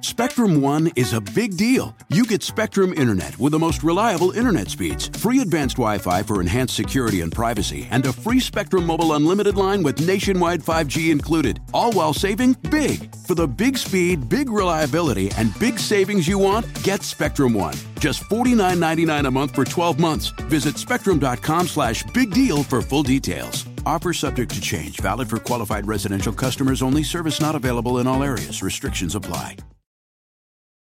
Spectrum One is a big deal. You get Spectrum Internet with the most reliable internet speeds, free advanced Wi Fi for enhanced security and privacy, and a free Spectrum Mobile Unlimited line with nationwide 5G included, all while saving big. For the big speed, big reliability, and big savings you want, get Spectrum One. Just $49.99 a month for 12 months. Visit spectrum.com slash big deal for full details. Offer subject to change, valid for qualified residential customers only, service not available in all areas. Restrictions apply.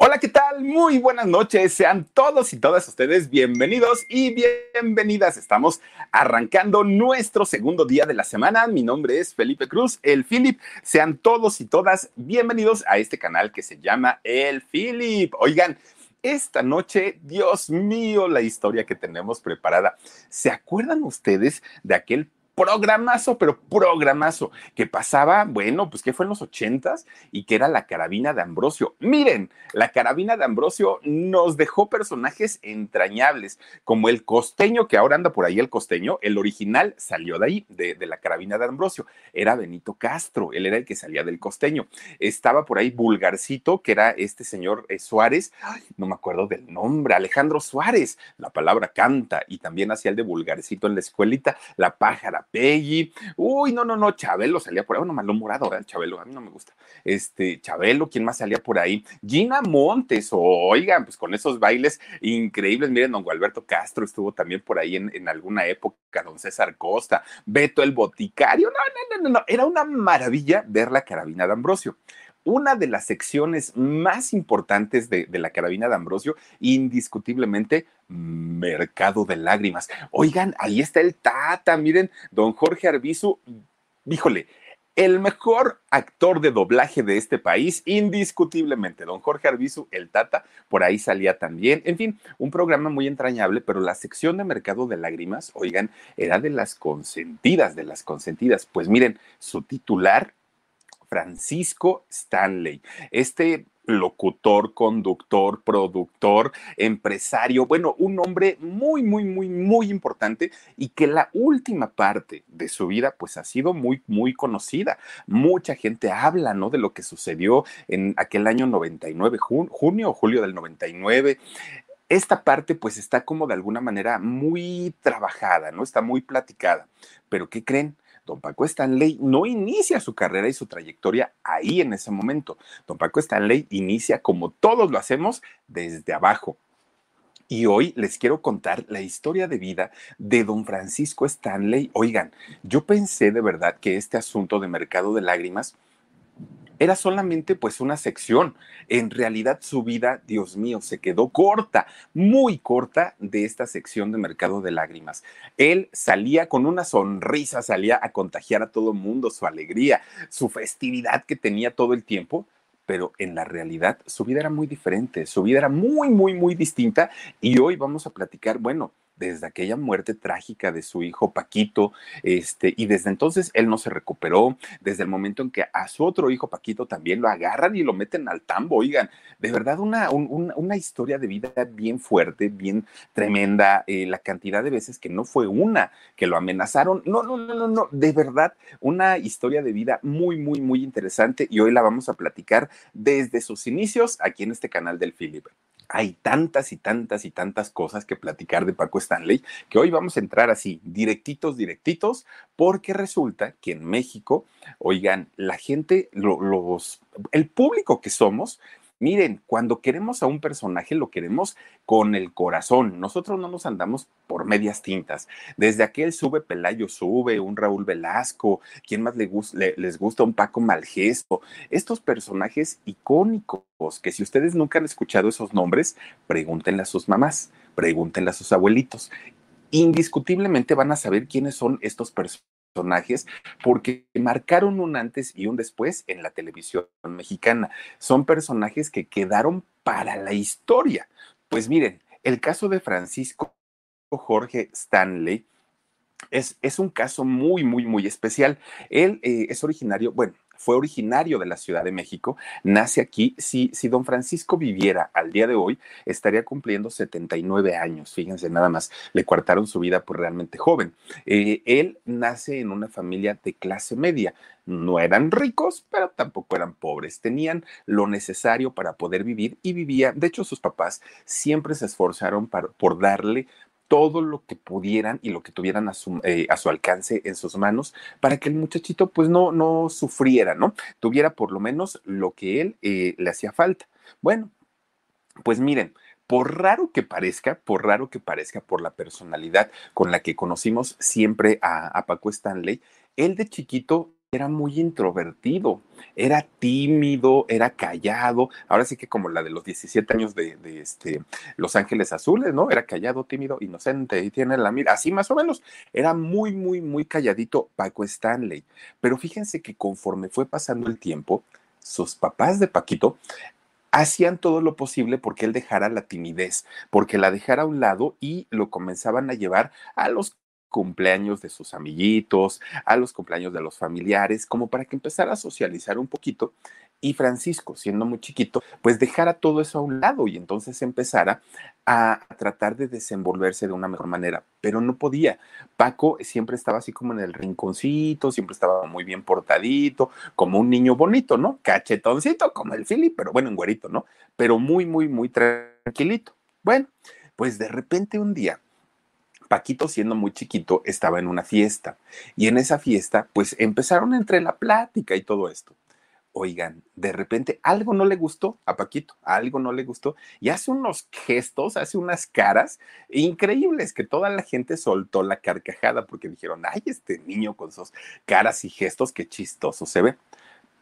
Hola, ¿qué tal? Muy buenas noches. Sean todos y todas ustedes bienvenidos y bienvenidas. Estamos arrancando nuestro segundo día de la semana. Mi nombre es Felipe Cruz, el Philip. Sean todos y todas bienvenidos a este canal que se llama El Philip. Oigan, esta noche, Dios mío, la historia que tenemos preparada. ¿Se acuerdan ustedes de aquel programazo, pero programazo, que pasaba, bueno, pues que fue en los ochentas y que era la carabina de Ambrosio. Miren, la carabina de Ambrosio nos dejó personajes entrañables, como el costeño, que ahora anda por ahí el costeño, el original salió de ahí, de, la carabina de Ambrosio, era Benito Castro, él era el que salía del costeño. Estaba por ahí Vulgarcito, que era este señor eh, Suárez, no me acuerdo del nombre, Alejandro Suárez, la palabra canta, y también hacía el de Vulgarcito en la escuelita, la pájara Peggy. Uy, no, no, no, Chabelo salía por ahí. Bueno, malo morado, ¿verdad? Chabelo, a mí no me gusta. Este, Chabelo, ¿quién más salía por ahí? Gina Montes, oigan, pues con esos bailes increíbles. Miren, don Gualberto Castro estuvo también por ahí en, en alguna época, don César Costa, Beto el Boticario. No, no, no, no, no. Era una maravilla ver la carabina de Ambrosio una de las secciones más importantes de, de, la carabina de Ambrosio, indiscutiblemente, Mercado de Lágrimas. Oigan, ahí está el Tata, miren, don Jorge Arbizu, híjole, el mejor actor de doblaje de este país, indiscutiblemente, don Jorge Arbizu, el Tata, por ahí salía también. En fin, un programa muy entrañable, pero la sección de Mercado de Lágrimas, oigan, era de las consentidas, de las consentidas. Pues miren, su titular Francisco Stanley. Este locutor, conductor, productor, empresario, bueno, un hombre muy, muy, muy, muy importante y que la última parte de su vida pues ha sido muy, muy conocida. Mucha gente habla, ¿no? De lo que sucedió en aquel año 99, junio o julio del 99 esta parte pues está como de alguna manera muy trabajada, ¿no? Está muy platicada. Pero ¿qué creen? Don Paco Stanley no inicia su carrera y su trayectoria ahí en ese momento. Don Paco Stanley inicia como todos lo hacemos desde abajo. Y hoy les quiero contar la historia de vida de don Francisco Stanley. Oigan, yo pensé de verdad que este asunto de mercado de lágrimas era solamente pues una sección. En realidad su vida, Dios mío, se quedó corta, muy corta de esta sección de Mercado de Lágrimas. Él salía con una sonrisa, salía a contagiar a todo el mundo su alegría, su festividad que tenía todo el tiempo, pero en la realidad su vida era muy diferente, su vida era muy, muy, muy distinta y hoy vamos a platicar, bueno, desde aquella muerte trágica de su hijo Paquito, este, y desde entonces él no se recuperó, desde el momento en que a su otro hijo Paquito también lo agarran y lo meten al tambo, oigan, de verdad una, un, una historia de vida bien fuerte, bien tremenda, eh, la cantidad de veces que no fue una, que lo amenazaron, no, no, no, no, no, de verdad, una historia de vida muy, muy, muy interesante y hoy la vamos a platicar desde sus inicios aquí en este canal del Philip hay tantas y tantas y tantas cosas que platicar de Paco Stanley que hoy vamos a entrar así, directitos, directitos, porque resulta que en México, oigan, la gente, lo, los, el público que somos, Miren, cuando queremos a un personaje lo queremos con el corazón. Nosotros no nos andamos por medias tintas. Desde aquel sube Pelayo sube, un Raúl Velasco, ¿quién más le gusta, le, les gusta un Paco Malgesto? Estos personajes icónicos que si ustedes nunca han escuchado esos nombres, pregúntenle a sus mamás, pregúntenle a sus abuelitos. Indiscutiblemente van a saber quiénes son estos personajes personajes porque marcaron un antes y un después en la televisión mexicana. Son personajes que quedaron para la historia. Pues miren, el caso de Francisco Jorge Stanley es, es un caso muy, muy, muy especial. Él eh, es originario, bueno, fue originario de la Ciudad de México, nace aquí. Si, si don Francisco viviera al día de hoy, estaría cumpliendo 79 años. Fíjense, nada más, le cortaron su vida por realmente joven. Eh, él nace en una familia de clase media. No eran ricos, pero tampoco eran pobres. Tenían lo necesario para poder vivir y vivía. De hecho, sus papás siempre se esforzaron por darle todo lo que pudieran y lo que tuvieran a su, eh, a su alcance en sus manos para que el muchachito pues no, no sufriera, ¿no? Tuviera por lo menos lo que él eh, le hacía falta. Bueno, pues miren, por raro que parezca, por raro que parezca, por la personalidad con la que conocimos siempre a, a Paco Stanley, él de chiquito era muy introvertido, era tímido, era callado, ahora sí que como la de los 17 años de, este, Los Ángeles Azules, ¿no? Era callado, tímido, inocente y tiene la mira, así más o menos, era muy, muy, muy calladito Paco Stanley, pero fíjense que conforme fue pasando el tiempo, sus papás de Paquito hacían todo lo posible porque él dejara la timidez, porque la dejara a un lado y lo comenzaban a llevar a los cumpleaños de sus amiguitos, a los cumpleaños de los familiares, como para que empezara a socializar un poquito y Francisco, siendo muy chiquito, pues dejara todo eso a un lado y entonces empezara a tratar de desenvolverse de una mejor manera, pero no podía. Paco siempre estaba así como en el rinconcito, siempre estaba muy bien portadito, como un niño bonito, ¿no? Cachetoncito, como el Philip, pero bueno, en güerito, ¿no? Pero muy, muy, muy tranquilito. Bueno, pues de repente un día Paquito, siendo muy chiquito, estaba en una fiesta y en esa fiesta, pues empezaron entre la plática y todo esto. Oigan, de repente algo no le gustó a Paquito, algo no le gustó y hace unos gestos, hace unas caras increíbles que toda la gente soltó la carcajada porque dijeron, ay, este niño con sus caras y gestos, qué chistoso se ve.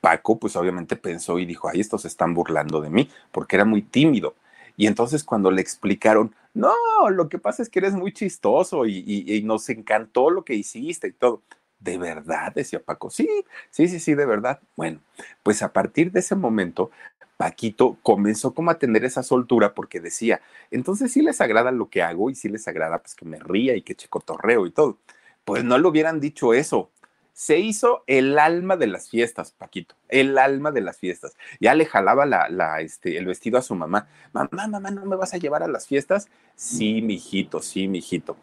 Paco, pues obviamente pensó y dijo, ay, estos están burlando de mí porque era muy tímido. Y entonces cuando le explicaron, no, lo que pasa es que eres muy chistoso y, nos encantó lo que hiciste y todo. ¿De verdad? Decía Paco. Sí, sí, sí, sí, de verdad. Bueno, pues a partir de ese momento, Paquito comenzó como a tener esa soltura porque decía, entonces sí les agrada lo que hago y sí les agrada pues que me ría y que checotorreo y todo. Pues no le hubieran dicho eso, se hizo el alma de las fiestas, Paquito, el alma de las fiestas. Ya le jalaba la, este, el vestido a su mamá. Mamá, mamá, ¿no me vas a llevar a las fiestas? Sí, mijito, sí, mijito.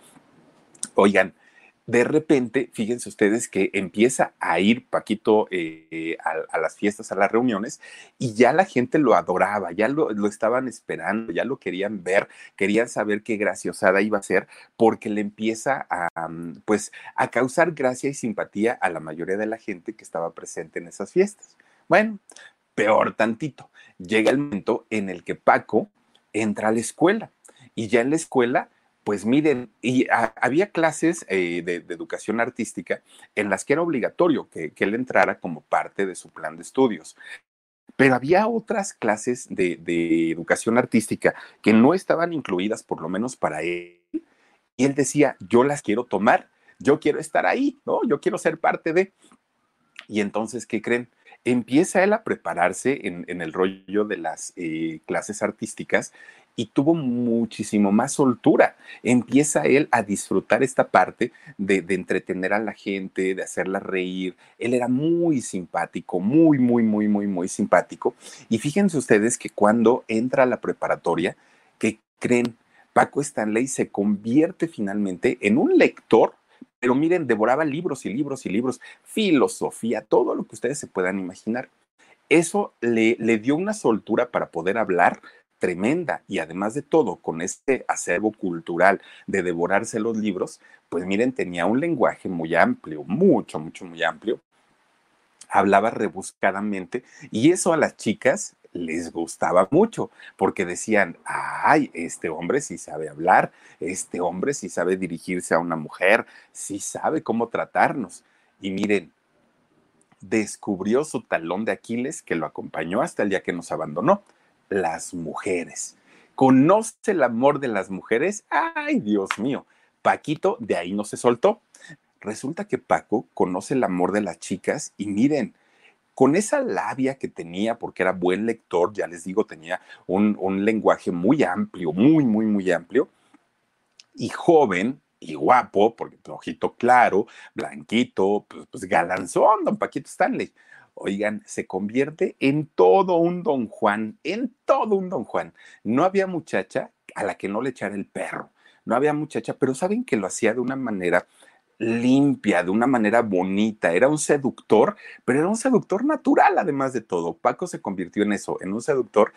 Oigan, de repente, fíjense ustedes que empieza a ir Paquito eh, a, las fiestas, a las reuniones, y ya la gente lo adoraba, ya lo, estaban esperando, ya lo querían ver, querían saber qué graciosada iba a ser, porque le empieza a, mm, pues, a causar gracia y simpatía a la mayoría de la gente que estaba presente en esas fiestas. Bueno, peor tantito, llega el momento en el que Paco entra a la escuela, y ya en la escuela pues miren, y había clases eh, de, educación artística en las que era obligatorio que, él entrara como parte de su plan de estudios. Pero había otras clases de, educación artística que no estaban incluidas, por lo menos para él. Y él decía, yo las quiero tomar, yo quiero estar ahí, ¿no? Yo quiero ser parte de... Y entonces, ¿qué creen? Empieza él a prepararse en, el rollo de las eh, clases artísticas y tuvo muchísimo más soltura. Empieza él a disfrutar esta parte de, entretener a la gente, de hacerla reír. Él era muy simpático, muy, muy, muy, muy, muy simpático. Y fíjense ustedes que cuando entra a la preparatoria, que creen, Paco Stanley se convierte finalmente en un lector pero miren, devoraba libros y libros y libros, filosofía, todo lo que ustedes se puedan imaginar. Eso le, le dio una soltura para poder hablar tremenda y además de todo, con este acervo cultural de devorarse los libros, pues miren, tenía un lenguaje muy amplio, mucho, mucho, muy amplio. Hablaba rebuscadamente y eso a las chicas les gustaba mucho, porque decían, ay, este hombre sí sabe hablar, este hombre sí sabe dirigirse a una mujer, sí sabe cómo tratarnos. Y miren, descubrió su talón de Aquiles que lo acompañó hasta el día que nos abandonó, las mujeres. ¿Conoce el amor de las mujeres? Ay, Dios mío. Paquito de ahí no se soltó. resulta que Paco conoce el amor de las chicas y miren, con esa labia que tenía, porque era buen lector, ya les digo, tenía un, un lenguaje muy amplio, muy, muy, muy amplio, y joven, y guapo, porque ojito claro, blanquito, pues, pues, galanzón, don Paquito Stanley. Oigan, se convierte en todo un don Juan, en todo un don Juan. No había muchacha a la que no le echara el perro, no había muchacha, pero saben que lo hacía de una manera limpia, de una manera bonita. Era un seductor, pero era un seductor natural, además de todo. Paco se convirtió en eso, en un seductor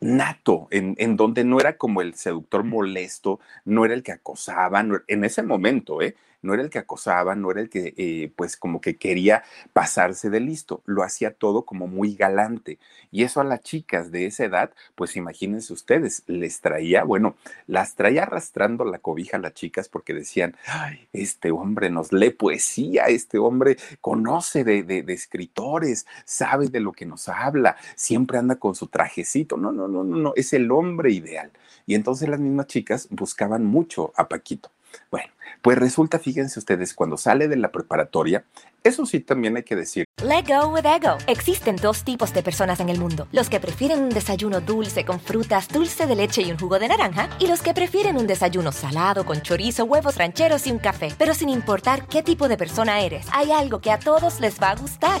nato, en, en, donde no era como el seductor molesto, no era el que acosaba, en ese momento, ¿eh? No era el que acosaba, no era el que eh, pues como que quería pasarse de listo, lo hacía todo como muy galante. Y eso a las chicas de esa edad, pues imagínense ustedes, les traía, bueno, las traía arrastrando la cobija a las chicas porque decían, Ay, este hombre nos lee poesía, este hombre conoce de, de, de escritores, sabe de lo que nos habla, siempre anda con su trajecito. No, no, no, no, no, es el hombre ideal. Y entonces las mismas chicas buscaban mucho a Paquito. Bueno, pues resulta, fíjense ustedes, cuando sale de la preparatoria, eso sí también hay que decir. Let go with ego. Existen dos tipos de personas en el mundo: los que prefieren un desayuno dulce con frutas, dulce de leche y un jugo de naranja, y los que prefieren un desayuno salado con chorizo, huevos rancheros y un café. Pero sin importar qué tipo de persona eres, hay algo que a todos les va a gustar.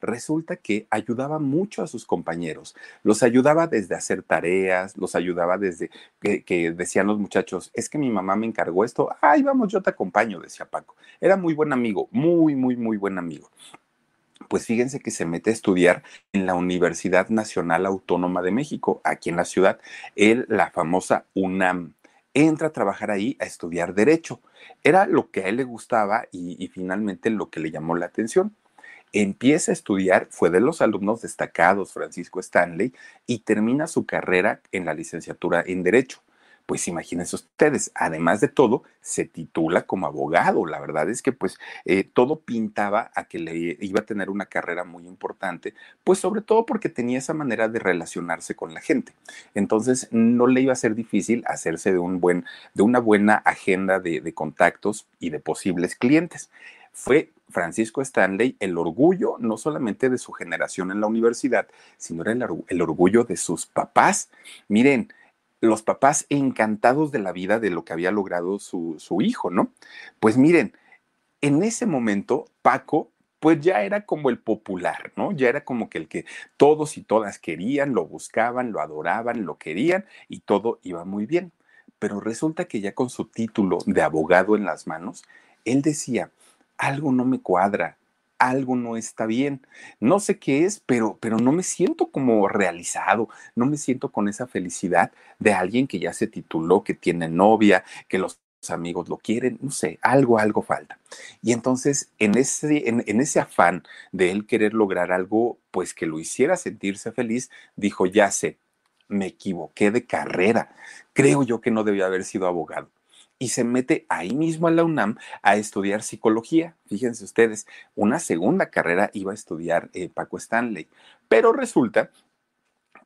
resulta que ayudaba mucho a sus compañeros. Los ayudaba desde hacer tareas, los ayudaba desde que, decían los muchachos, es que mi mamá me encargó esto, ay, vamos, yo te acompaño, decía Paco. Era muy buen amigo, muy, muy, muy buen amigo. Pues fíjense que se mete a estudiar en la Universidad Nacional Autónoma de México, aquí en la ciudad, él, la famosa UNAM entra a trabajar ahí a estudiar derecho. Era lo que a él le gustaba y, finalmente lo que le llamó la atención empieza a estudiar, fue de los alumnos destacados Francisco Stanley y termina su carrera en la licenciatura en Derecho. Pues imagínense ustedes, además de todo, se titula como abogado. La verdad es que pues eh, todo pintaba a que le iba a tener una carrera muy importante, pues sobre todo porque tenía esa manera de relacionarse con la gente. Entonces no le iba a ser difícil hacerse de, un buen, de una buena agenda de, de contactos y de posibles clientes. Fue Francisco Stanley el orgullo no solamente de su generación en la universidad, sino el, orgullo de sus papás. Miren, los papás encantados de la vida de lo que había logrado su, su hijo, ¿no? Pues miren, en ese momento Paco pues ya era como el popular, ¿no? Ya era como que el que todos y todas querían, lo buscaban, lo adoraban, lo querían y todo iba muy bien. Pero resulta que ya con su título de abogado en las manos, él decía, algo no me cuadra, algo no está bien. No sé qué es, pero, pero no me siento como realizado, no me siento con esa felicidad de alguien que ya se tituló, que tiene novia, que los amigos lo quieren, no sé, algo, algo falta. Y entonces, en ese, en, ese afán de él querer lograr algo, pues que lo hiciera sentirse feliz, dijo, ya sé, me equivoqué de carrera. Creo yo que no debía haber sido abogado y se mete ahí mismo a la UNAM a estudiar psicología. Fíjense ustedes, una segunda carrera iba a estudiar eh, Paco Stanley, pero resulta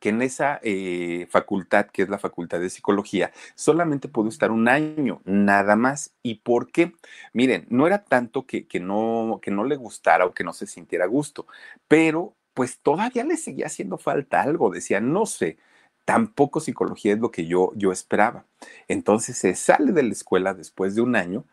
que en esa eh, facultad, que es la Facultad de Psicología, solamente pudo estar un año, nada más. ¿Y por qué? Miren, no era tanto que, que, no, que no le gustara o que no se sintiera gusto, pero pues todavía le seguía haciendo falta algo. Decía, no sé, tampoco psicología es lo que yo, yo esperaba. Entonces se sale de la escuela después de un año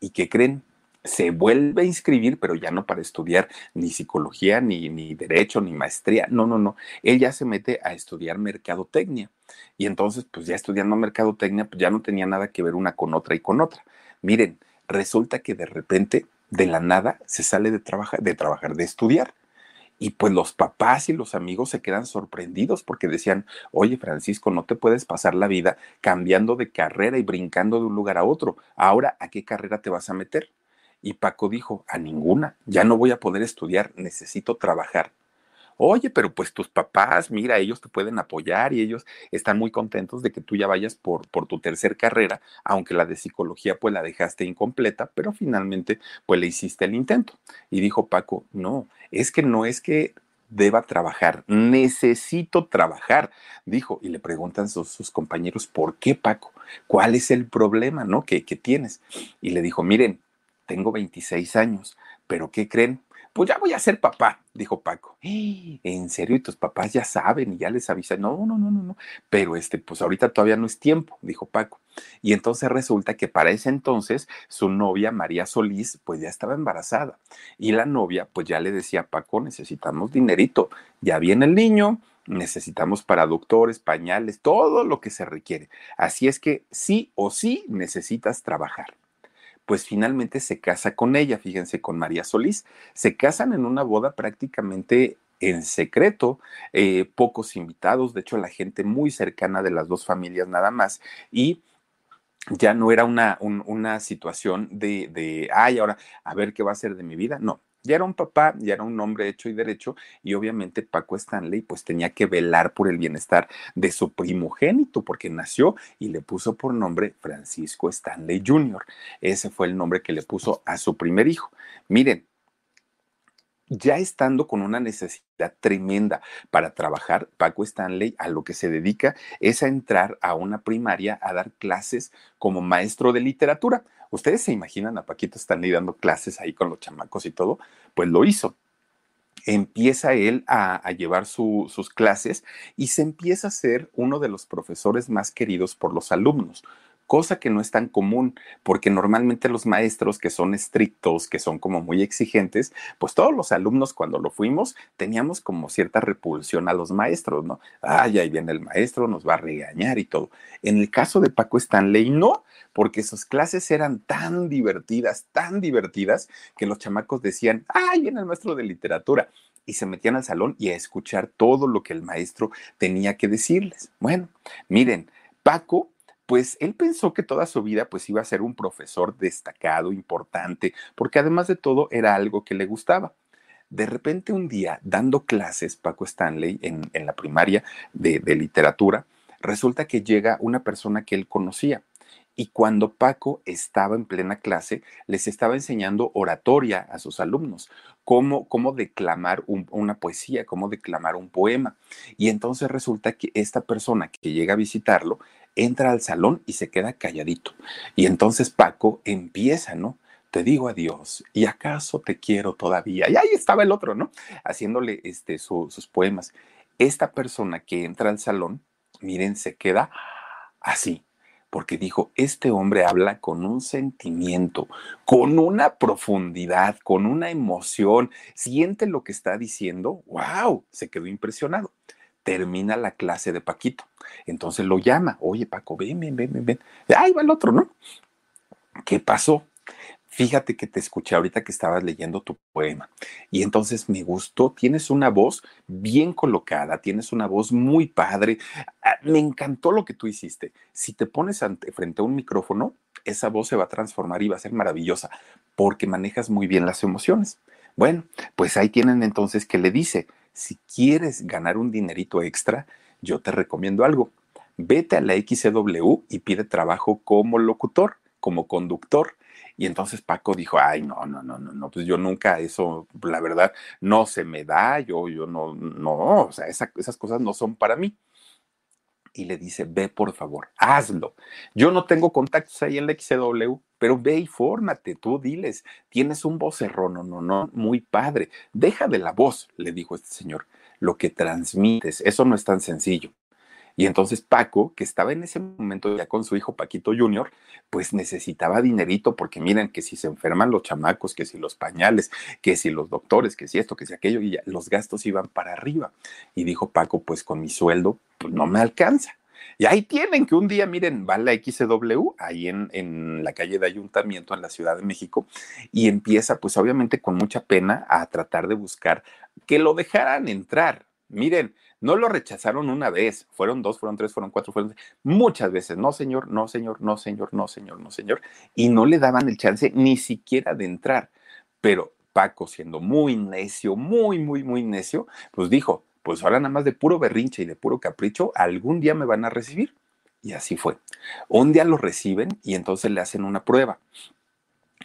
y ¿qué creen? Se vuelve a inscribir, pero ya no para estudiar ni psicología, ni, ni derecho, ni maestría. No, no, no. Él ya se mete a estudiar mercadotecnia. Y entonces, pues ya estudiando mercadotecnia, pues ya no tenía nada que ver una con otra y con otra. Miren, resulta que de repente, de la nada, se sale de trabajar, de trabajar, de estudiar y pues los papás y los amigos se quedan sorprendidos porque decían, oye Francisco, no te puedes pasar la vida cambiando de carrera y brincando de un lugar a otro. Ahora, ¿a qué carrera te vas a meter? Y Paco dijo, a ninguna, ya no voy a poder estudiar, necesito trabajar. Oye, pero pues tus papás, mira, ellos te pueden apoyar y ellos están muy contentos de que tú ya vayas por, tu tercer carrera, aunque la de psicología pues la dejaste incompleta, pero finalmente pues le hiciste el intento. Y dijo Paco, no, es que no es que deba trabajar, necesito trabajar, dijo, y le preguntan sus, sus compañeros, ¿por qué Paco? ¿Cuál es el problema, no? ¿Qué, ¿Qué tienes? Y le dijo, miren, tengo 26 años, pero ¿qué creen? Pues ya voy a ser papá, dijo Paco. ¿En serio? ¿Y tus papás ya saben y ya les avisan? No, no, no, no, no. Pero este, pues ahorita todavía no es tiempo, dijo Paco. Y entonces resulta que para ese entonces su novia María Solís, pues ya estaba embarazada. Y la novia, pues ya le decía a Paco, necesitamos dinerito. Ya viene el niño, necesitamos para doctores, pañales, todo lo que se requiere. Así es que sí o sí necesitas trabajar pues finalmente se casa con ella, fíjense, con María Solís. Se casan en una boda prácticamente en secreto, eh, pocos invitados, de hecho la gente muy cercana de las dos familias nada más, y ya no era una, una situación de, de, ay, ahora, a ver qué va a ser de mi vida, no, ya era un papá, ya era un hombre hecho y derecho, y obviamente Paco Stanley pues tenía que velar por el bienestar de su primogénito, porque nació y le puso por nombre Francisco Stanley Jr. Ese fue el nombre que le puso a su primer hijo. Miren, ya estando con una necesidad tremenda para trabajar, Paco Stanley a lo que se dedica es a entrar a una primaria a dar clases como maestro de literatura. Ustedes se imaginan a Paquito Stanley dando clases ahí con los chamacos y todo, pues lo hizo. Empieza él a, llevar sus clases y se empieza a ser uno de los profesores más queridos por los alumnos cosa que no es tan común, porque normalmente los maestros que son estrictos, que son como muy exigentes, pues todos los alumnos cuando lo fuimos teníamos como cierta repulsión a los maestros, ¿no? Ay, ahí viene el maestro, nos va a regañar y todo. En el caso de Paco Stanley, no, porque sus clases eran tan divertidas, tan divertidas, que los chamacos decían, ay, viene el maestro de literatura y se metían al salón y a escuchar todo lo que el maestro tenía que decirles. Bueno, miren, Paco pues él pensó que toda su vida pues iba a ser un profesor destacado, importante, porque además de todo era algo que le gustaba. De repente un día, dando clases, Paco Stanley, en, la primaria de, de literatura, resulta que llega una persona que él conocía. Y cuando Paco estaba en plena clase, les estaba enseñando oratoria a sus alumnos, cómo, cómo declamar una poesía, cómo declamar un poema. Y entonces resulta que esta persona que llega a visitarlo entra al salón y se queda calladito. Y entonces Paco empieza, ¿no? Te digo adiós, y acaso te quiero todavía. Y ahí estaba el otro, ¿no? Haciéndole este, sus poemas. Esta persona que entra al salón, miren, se queda así, porque dijo, este hombre habla con un sentimiento, con una profundidad, con una emoción, siente lo que está diciendo, wow, se quedó impresionado termina la clase de Paquito. Entonces lo llama, oye Paco, ven, ven, ven, ven. Ahí va el otro, ¿no? ¿Qué pasó? Fíjate que te escuché ahorita que estabas leyendo tu poema y entonces me gustó, tienes una voz bien colocada, tienes una voz muy padre, ah, me encantó lo que tú hiciste. Si te pones ante, frente a un micrófono, esa voz se va a transformar y va a ser maravillosa porque manejas muy bien las emociones. Bueno, pues ahí tienen entonces que le dice, si quieres ganar un dinerito extra, yo te recomiendo algo. Vete a la XCW y pide trabajo como locutor, como conductor. Y entonces Paco dijo, ay, no, no, no, no, no, pues yo nunca eso, la verdad, no se me da, yo, yo no, no, o sea, esas cosas no son para mí y le dice, ve por favor, hazlo. Yo no tengo contactos ahí en la XCW, pero ve y fórmate, tú diles, tienes un vocerrón, no, no, no, muy padre. Deja de la voz, le dijo este señor, lo que transmites, eso no es tan sencillo. Y entonces Paco, que estaba en ese momento ya con su hijo Paquito Jr., pues necesitaba dinerito porque miren que si se enferman los chamacos, que si los pañales, que si los doctores, que si esto, que si aquello, y los gastos iban para arriba. Y dijo Paco, pues con mi sueldo, pues no me alcanza. Y ahí tienen que un día, miren, va la XW, ahí en, en, la calle de Ayuntamiento, en la Ciudad de México, y empieza, pues obviamente con mucha pena, a tratar de buscar que lo dejaran entrar. Miren, no lo rechazaron una vez, fueron dos, fueron tres, fueron cuatro, fueron muchas veces. No, señor, no, señor, no, señor, no, señor, no, señor. Y no le daban el chance ni siquiera de entrar. Pero Paco, siendo muy necio, muy, muy, muy necio, pues dijo, pues ahora nada más de puro berrinche y de puro capricho, algún día me van a recibir. Y así fue. Un día lo reciben y entonces le hacen una prueba.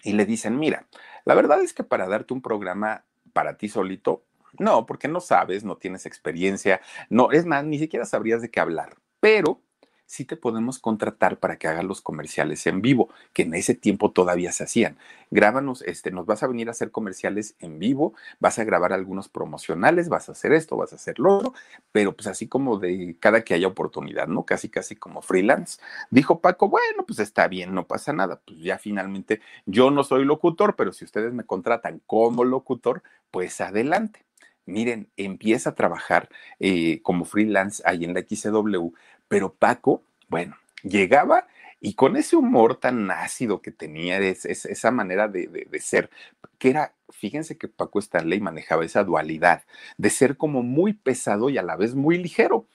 Y le dicen, mira, la verdad es que para darte un programa para ti solito, no, porque no sabes, no tienes experiencia, no, es más, ni siquiera sabrías de qué hablar. Pero sí te podemos contratar para que hagas los comerciales en vivo, que en ese tiempo todavía se hacían. Grábanos, este, nos vas a venir a hacer comerciales en vivo, vas a grabar algunos promocionales, vas a hacer esto, vas a hacer lo otro, pero pues así como de cada que haya oportunidad, ¿no? Casi, casi como freelance. Dijo Paco, bueno, pues está bien, no pasa nada. Pues ya finalmente yo no soy locutor, pero si ustedes me contratan como locutor, pues adelante miren, empieza a trabajar eh, como freelance ahí en la XCW, pero Paco, bueno, llegaba y con ese humor tan ácido que tenía, esa manera de, de, ser, que era, fíjense que Paco Stanley manejaba esa dualidad de ser como muy pesado y a la vez muy ligero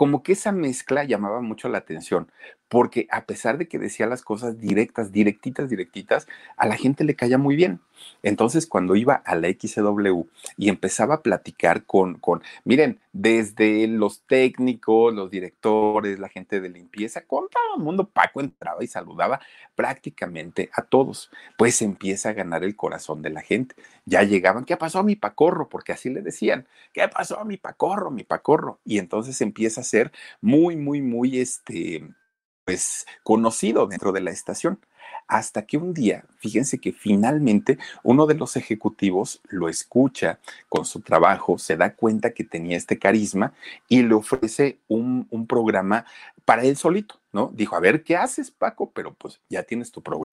como que esa mezcla llamaba mucho la atención, porque a pesar de que decía las cosas directas, directitas, directitas, a la gente le caía muy bien. Entonces, cuando iba a la XW y empezaba a platicar con, con, miren, desde los técnicos, los directores, la gente de limpieza, con todo el mundo, Paco entraba y saludaba prácticamente a todos. Pues empieza a ganar el corazón de la gente. Ya llegaban, ¿qué pasó a mi Pacorro? Porque así le decían, ¿qué pasó a mi Pacorro, mi Pacorro? Y entonces empieza a ser muy, muy, muy, este, pues conocido dentro de la estación. Hasta que un día, fíjense que finalmente uno de los ejecutivos lo escucha con su trabajo, se da cuenta que tenía este carisma y le ofrece un, un programa para él solito. ¿no? Dijo, a ver, ¿qué haces, Paco? Pero pues ya tienes tu programa.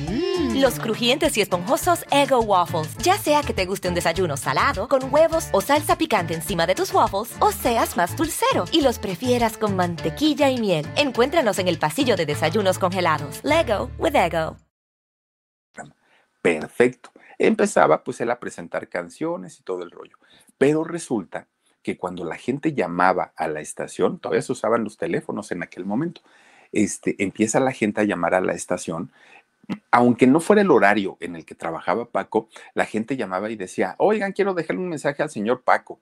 Mm. Los crujientes y esponjosos Ego Waffles. Ya sea que te guste un desayuno salado, con huevos o salsa picante encima de tus waffles, o seas más dulcero y los prefieras con mantequilla y miel. Encuéntranos en el pasillo de desayunos congelados. Lego with Ego. Perfecto. Empezaba pues él a presentar canciones y todo el rollo. Pero resulta que cuando la gente llamaba a la estación, todavía se usaban los teléfonos en aquel momento, este, empieza la gente a llamar a la estación aunque no fuera el horario en el que trabajaba Paco, la gente llamaba y decía, oigan, quiero dejarle un mensaje al señor Paco,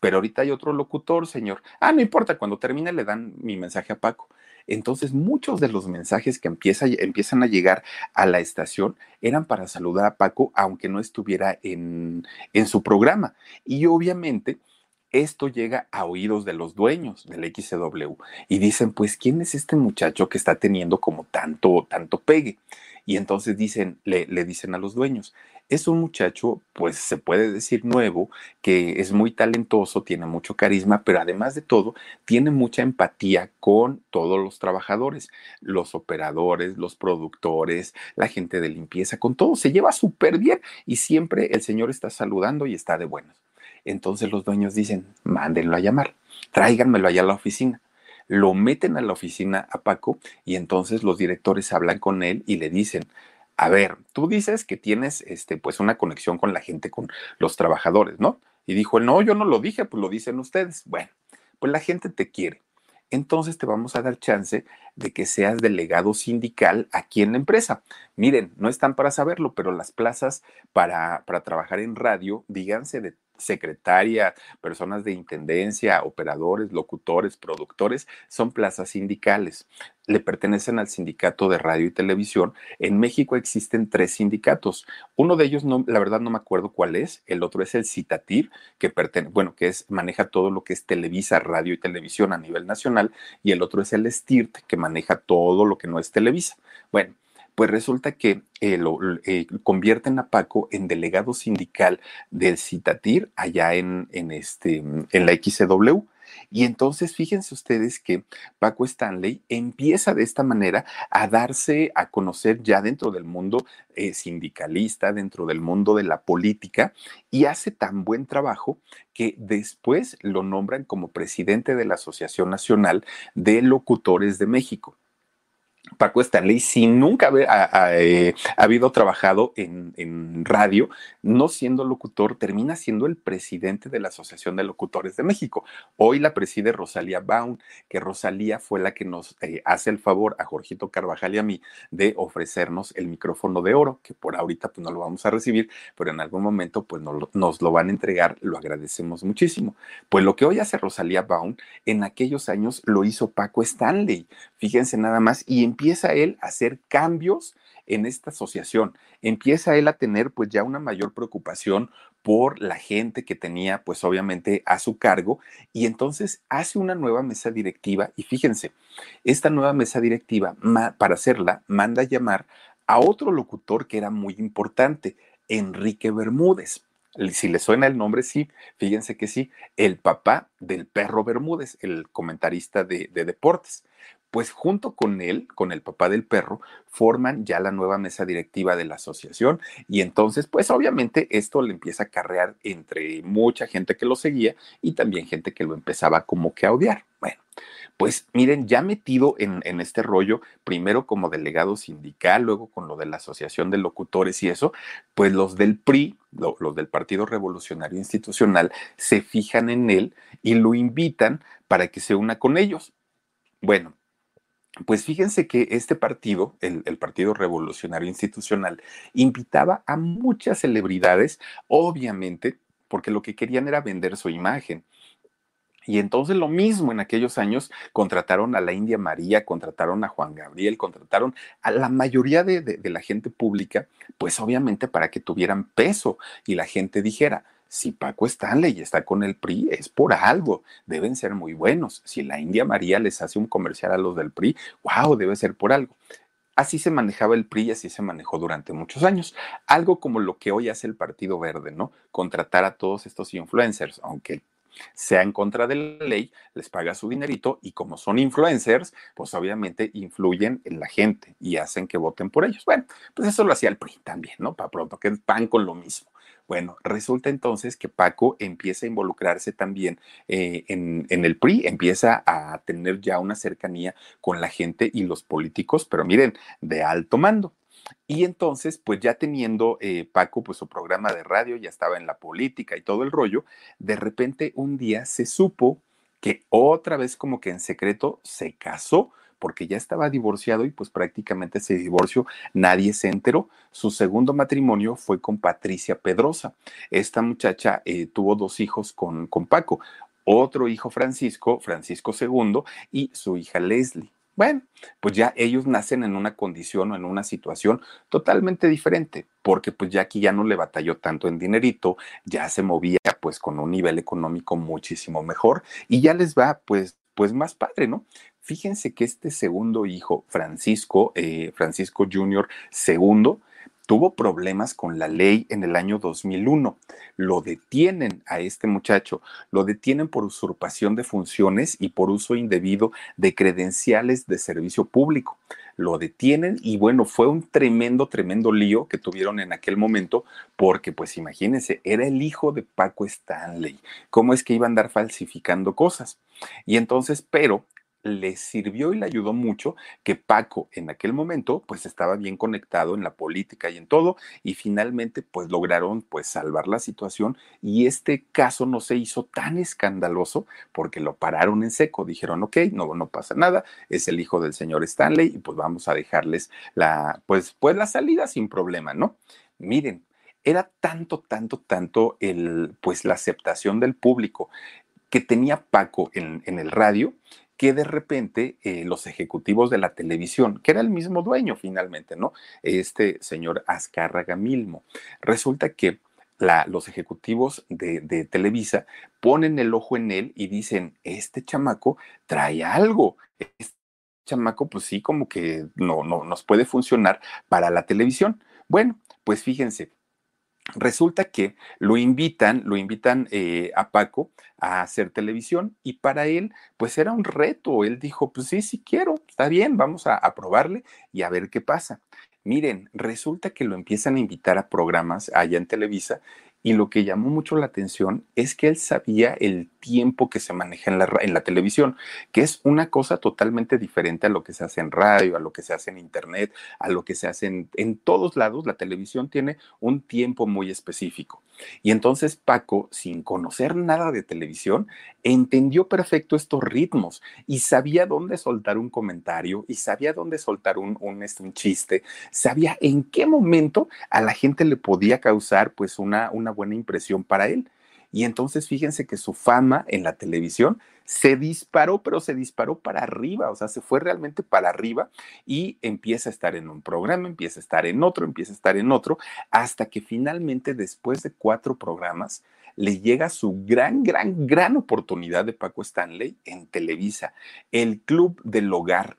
pero ahorita hay otro locutor, señor. Ah, no importa, cuando termine le dan mi mensaje a Paco. Entonces, muchos de los mensajes que empieza, empiezan a llegar a la estación eran para saludar a Paco, aunque no estuviera en, en su programa. Y obviamente, esto llega a oídos de los dueños del XCW y dicen, pues, ¿quién es este muchacho que está teniendo como tanto, tanto pegue? Y entonces dicen, le, le dicen a los dueños, es un muchacho, pues se puede decir nuevo, que es muy talentoso, tiene mucho carisma, pero además de todo, tiene mucha empatía con todos los trabajadores, los operadores, los productores, la gente de limpieza, con todo, se lleva súper bien y siempre el señor está saludando y está de buenas. Entonces los dueños dicen, mándenlo a llamar, tráiganmelo allá a la oficina lo meten a la oficina a Paco y entonces los directores hablan con él y le dicen, a ver, tú dices que tienes este, pues una conexión con la gente, con los trabajadores, ¿no? Y dijo, no, yo no lo dije, pues lo dicen ustedes. Bueno, pues la gente te quiere. Entonces te vamos a dar chance de que seas delegado sindical aquí en la empresa. Miren, no están para saberlo, pero las plazas para, para trabajar en radio, díganse de secretaria, personas de intendencia, operadores, locutores, productores, son plazas sindicales. Le pertenecen al sindicato de radio y televisión. En México existen tres sindicatos. Uno de ellos, no, la verdad no me acuerdo cuál es. El otro es el Citatir, que pertenece, bueno, que es, maneja todo lo que es Televisa, radio y televisión a nivel nacional. Y el otro es el STIRT, que maneja todo lo que no es Televisa. Bueno, pues resulta que eh, lo, eh, convierten a Paco en delegado sindical del Citatir allá en, en, este, en la XCW. Y entonces fíjense ustedes que Paco Stanley empieza de esta manera a darse a conocer ya dentro del mundo eh, sindicalista, dentro del mundo de la política, y hace tan buen trabajo que después lo nombran como presidente de la Asociación Nacional de Locutores de México. Paco Stanley, sin nunca haber eh, habido trabajado en, radio, no siendo locutor, termina siendo el presidente de la Asociación de Locutores de México. Hoy la preside Rosalía Baum, que Rosalía fue la que nos eh, hace el favor a Jorgito Carvajal y a mí de ofrecernos el micrófono de oro, que por ahorita pues no lo vamos a recibir, pero en algún momento pues nos lo van a entregar, lo agradecemos muchísimo. Pues lo que hoy hace Rosalía Baum, en aquellos años lo hizo Paco Stanley, fíjense nada más, y empieza empieza él a hacer cambios en esta asociación, empieza él a tener pues ya una mayor preocupación por la gente que tenía pues obviamente a su cargo y entonces hace una nueva mesa directiva y fíjense, esta nueva mesa directiva para hacerla manda a llamar a otro locutor que era muy importante, Enrique Bermúdez. Si le suena el nombre, sí, fíjense que sí, el papá del perro Bermúdez, el comentarista de, de deportes pues junto con él, con el papá del perro, forman ya la nueva mesa directiva de la asociación y entonces, pues obviamente esto le empieza a carrear entre mucha gente que lo seguía y también gente que lo empezaba como que a odiar. Bueno, pues miren, ya metido en, este rollo, primero como delegado sindical, luego con lo de la Asociación de Locutores y eso, pues los del PRI, los del Partido Revolucionario Institucional, se fijan en él y lo invitan para que se una con ellos. Bueno, pues fíjense que este partido, el, Partido Revolucionario Institucional, invitaba a muchas celebridades, obviamente, porque lo que querían era vender su imagen. Y entonces lo mismo en aquellos años contrataron a la India María, contrataron a Juan Gabriel, contrataron a la mayoría de, la gente pública, pues obviamente para que tuvieran peso y la gente dijera, si Paco Stanley está con el PRI, es por algo, deben ser muy buenos. Si la India María les hace un comercial a los del PRI, wow, debe ser por algo. Así se manejaba el PRI y así se manejó durante muchos años. Algo como lo que hoy hace el Partido Verde, ¿no? Contratar a todos estos influencers, aunque sea en contra de la ley, les paga su dinerito y como son influencers, pues obviamente influyen en la gente y hacen que voten por ellos. Bueno, pues eso lo hacía el PRI también, ¿no? Para pronto, que pan con lo mismo. Bueno, resulta entonces que Paco empieza a involucrarse también eh, en, el PRI, empieza a tener ya una cercanía con la gente y los políticos, pero miren, de alto mando. Y entonces, pues ya teniendo eh, Paco pues su programa de radio, ya estaba en la política y todo el rollo, de repente un día se supo que otra vez como que en secreto se casó porque ya estaba divorciado y pues prácticamente ese divorcio nadie se enteró. Su segundo matrimonio fue con Patricia Pedrosa. Esta muchacha eh, tuvo dos hijos con, con Paco, otro hijo Francisco, Francisco II, y su hija Leslie. Bueno, pues ya ellos nacen en una condición o en una situación totalmente diferente, porque pues ya aquí ya no le batalló tanto en dinerito, ya se movía pues con un nivel económico muchísimo mejor y ya les va pues pues más padre, ¿no? Fíjense que este segundo hijo, Francisco, eh, Francisco Jr. II, tuvo problemas con la ley en el año 2001. Lo detienen a este muchacho, lo detienen por usurpación de funciones y por uso indebido de credenciales de servicio público. Lo detienen y bueno, fue un tremendo, tremendo lío que tuvieron en aquel momento porque pues imagínense, era el hijo de Paco Stanley. ¿Cómo es que iba a andar falsificando cosas? Y entonces, pero le sirvió y le ayudó mucho que Paco en aquel momento pues estaba bien conectado en la política y en todo y finalmente pues lograron pues salvar la situación y este caso no se hizo tan escandaloso porque lo pararon en seco, dijeron ok, no, no pasa nada, es el hijo del señor Stanley y pues vamos a dejarles la pues pues la salida sin problema, ¿no? Miren, era tanto, tanto, tanto el, pues la aceptación del público que tenía Paco en, en el radio que de repente eh, los ejecutivos de la televisión, que era el mismo dueño finalmente, ¿no? Este señor Azcárraga Milmo, resulta que los ejecutivos de, Televisa ponen el ojo en él y dicen, este chamaco trae algo, este chamaco pues sí como que no, no nos puede funcionar para la televisión. Bueno, pues fíjense, Resulta que lo invitan, lo invitan eh, a Paco a hacer televisión y para él, pues era un reto. Él dijo, pues sí, sí quiero, está bien, vamos a, a probarle y a ver qué pasa. Miren, resulta que lo empiezan a invitar a programas allá en Televisa y lo que llamó mucho la atención es que él sabía el tiempo que se maneja en la, televisión, que es una cosa totalmente diferente a lo que se hace en radio, a lo que se hace en internet, a lo que se hace en, todos lados. La televisión tiene un tiempo muy específico. Y entonces Paco, sin conocer nada de televisión, entendió perfecto estos ritmos y sabía dónde soltar un comentario y sabía dónde soltar un, este, chiste, sabía en qué momento a la gente le podía causar pues una buena impresión para él. Y entonces fíjense que su fama en la televisión se disparó, pero se disparó para arriba, o sea, se fue realmente para arriba y empieza a estar en un programa, empieza a estar en otro, empieza a estar en otro, hasta que finalmente después de cuatro programas le llega su gran, gran, gran oportunidad de Paco Stanley en Televisa, el Club del Hogar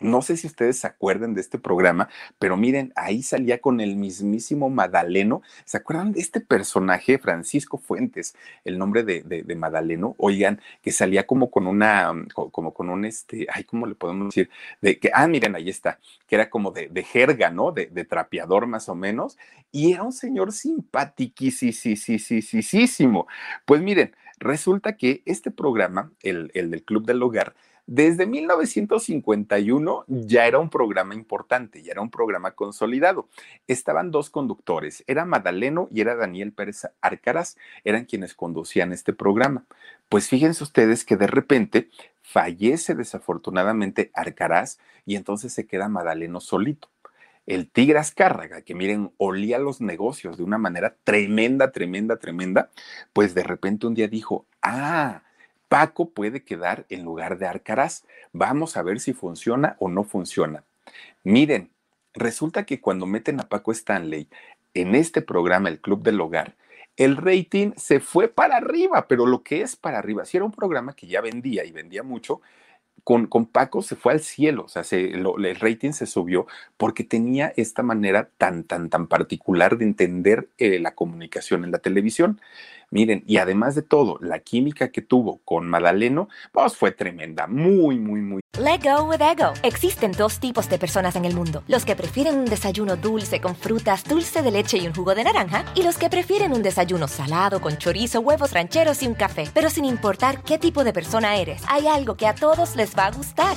no sé si ustedes se acuerdan de este programa, pero miren, ahí salía con el mismísimo Madaleno. ¿Se acuerdan de este personaje, Francisco Fuentes, el nombre de, de, Madaleno? Oigan, que salía como con una, como con un este, ay, ¿cómo le podemos decir? De que, ah, miren, ahí está, que era como de, de jerga, ¿no? De, de, trapeador más o menos. Y era un señor simpaticísimo. Pues miren, resulta que este programa, el, el del Club del Hogar, desde 1951 ya era un programa importante, ya era un programa consolidado. Estaban dos conductores, era Madaleno y era Daniel Pérez Arcaraz, eran quienes conducían este programa. Pues fíjense ustedes que de repente fallece desafortunadamente Arcaraz y entonces se queda Madaleno solito el Tigre Azcárraga, que miren, olía los negocios de una manera tremenda, tremenda, tremenda, pues de repente un día dijo, ah, Paco puede quedar en lugar de Arcaraz. Vamos a ver si funciona o no funciona. Miren, resulta que cuando meten a Paco Stanley en este programa, el Club del Hogar, el rating se fue para arriba, pero lo que es para arriba, si era un programa que ya vendía y vendía mucho, con, con, Paco se fue al cielo, o sea, el rating se subió porque tenía esta manera tan, tan, tan particular de entender eh, la comunicación en la televisión. Miren, y además de todo, la química que tuvo con Madaleno, pues fue tremenda, muy, muy, muy. Let go with ego. Existen dos tipos de personas en el mundo: los que prefieren un desayuno dulce con frutas, dulce de leche y un jugo de naranja, y los que prefieren un desayuno salado con chorizo, huevos rancheros y un café. Pero sin importar qué tipo de persona eres, hay algo que a todos les va a gustar.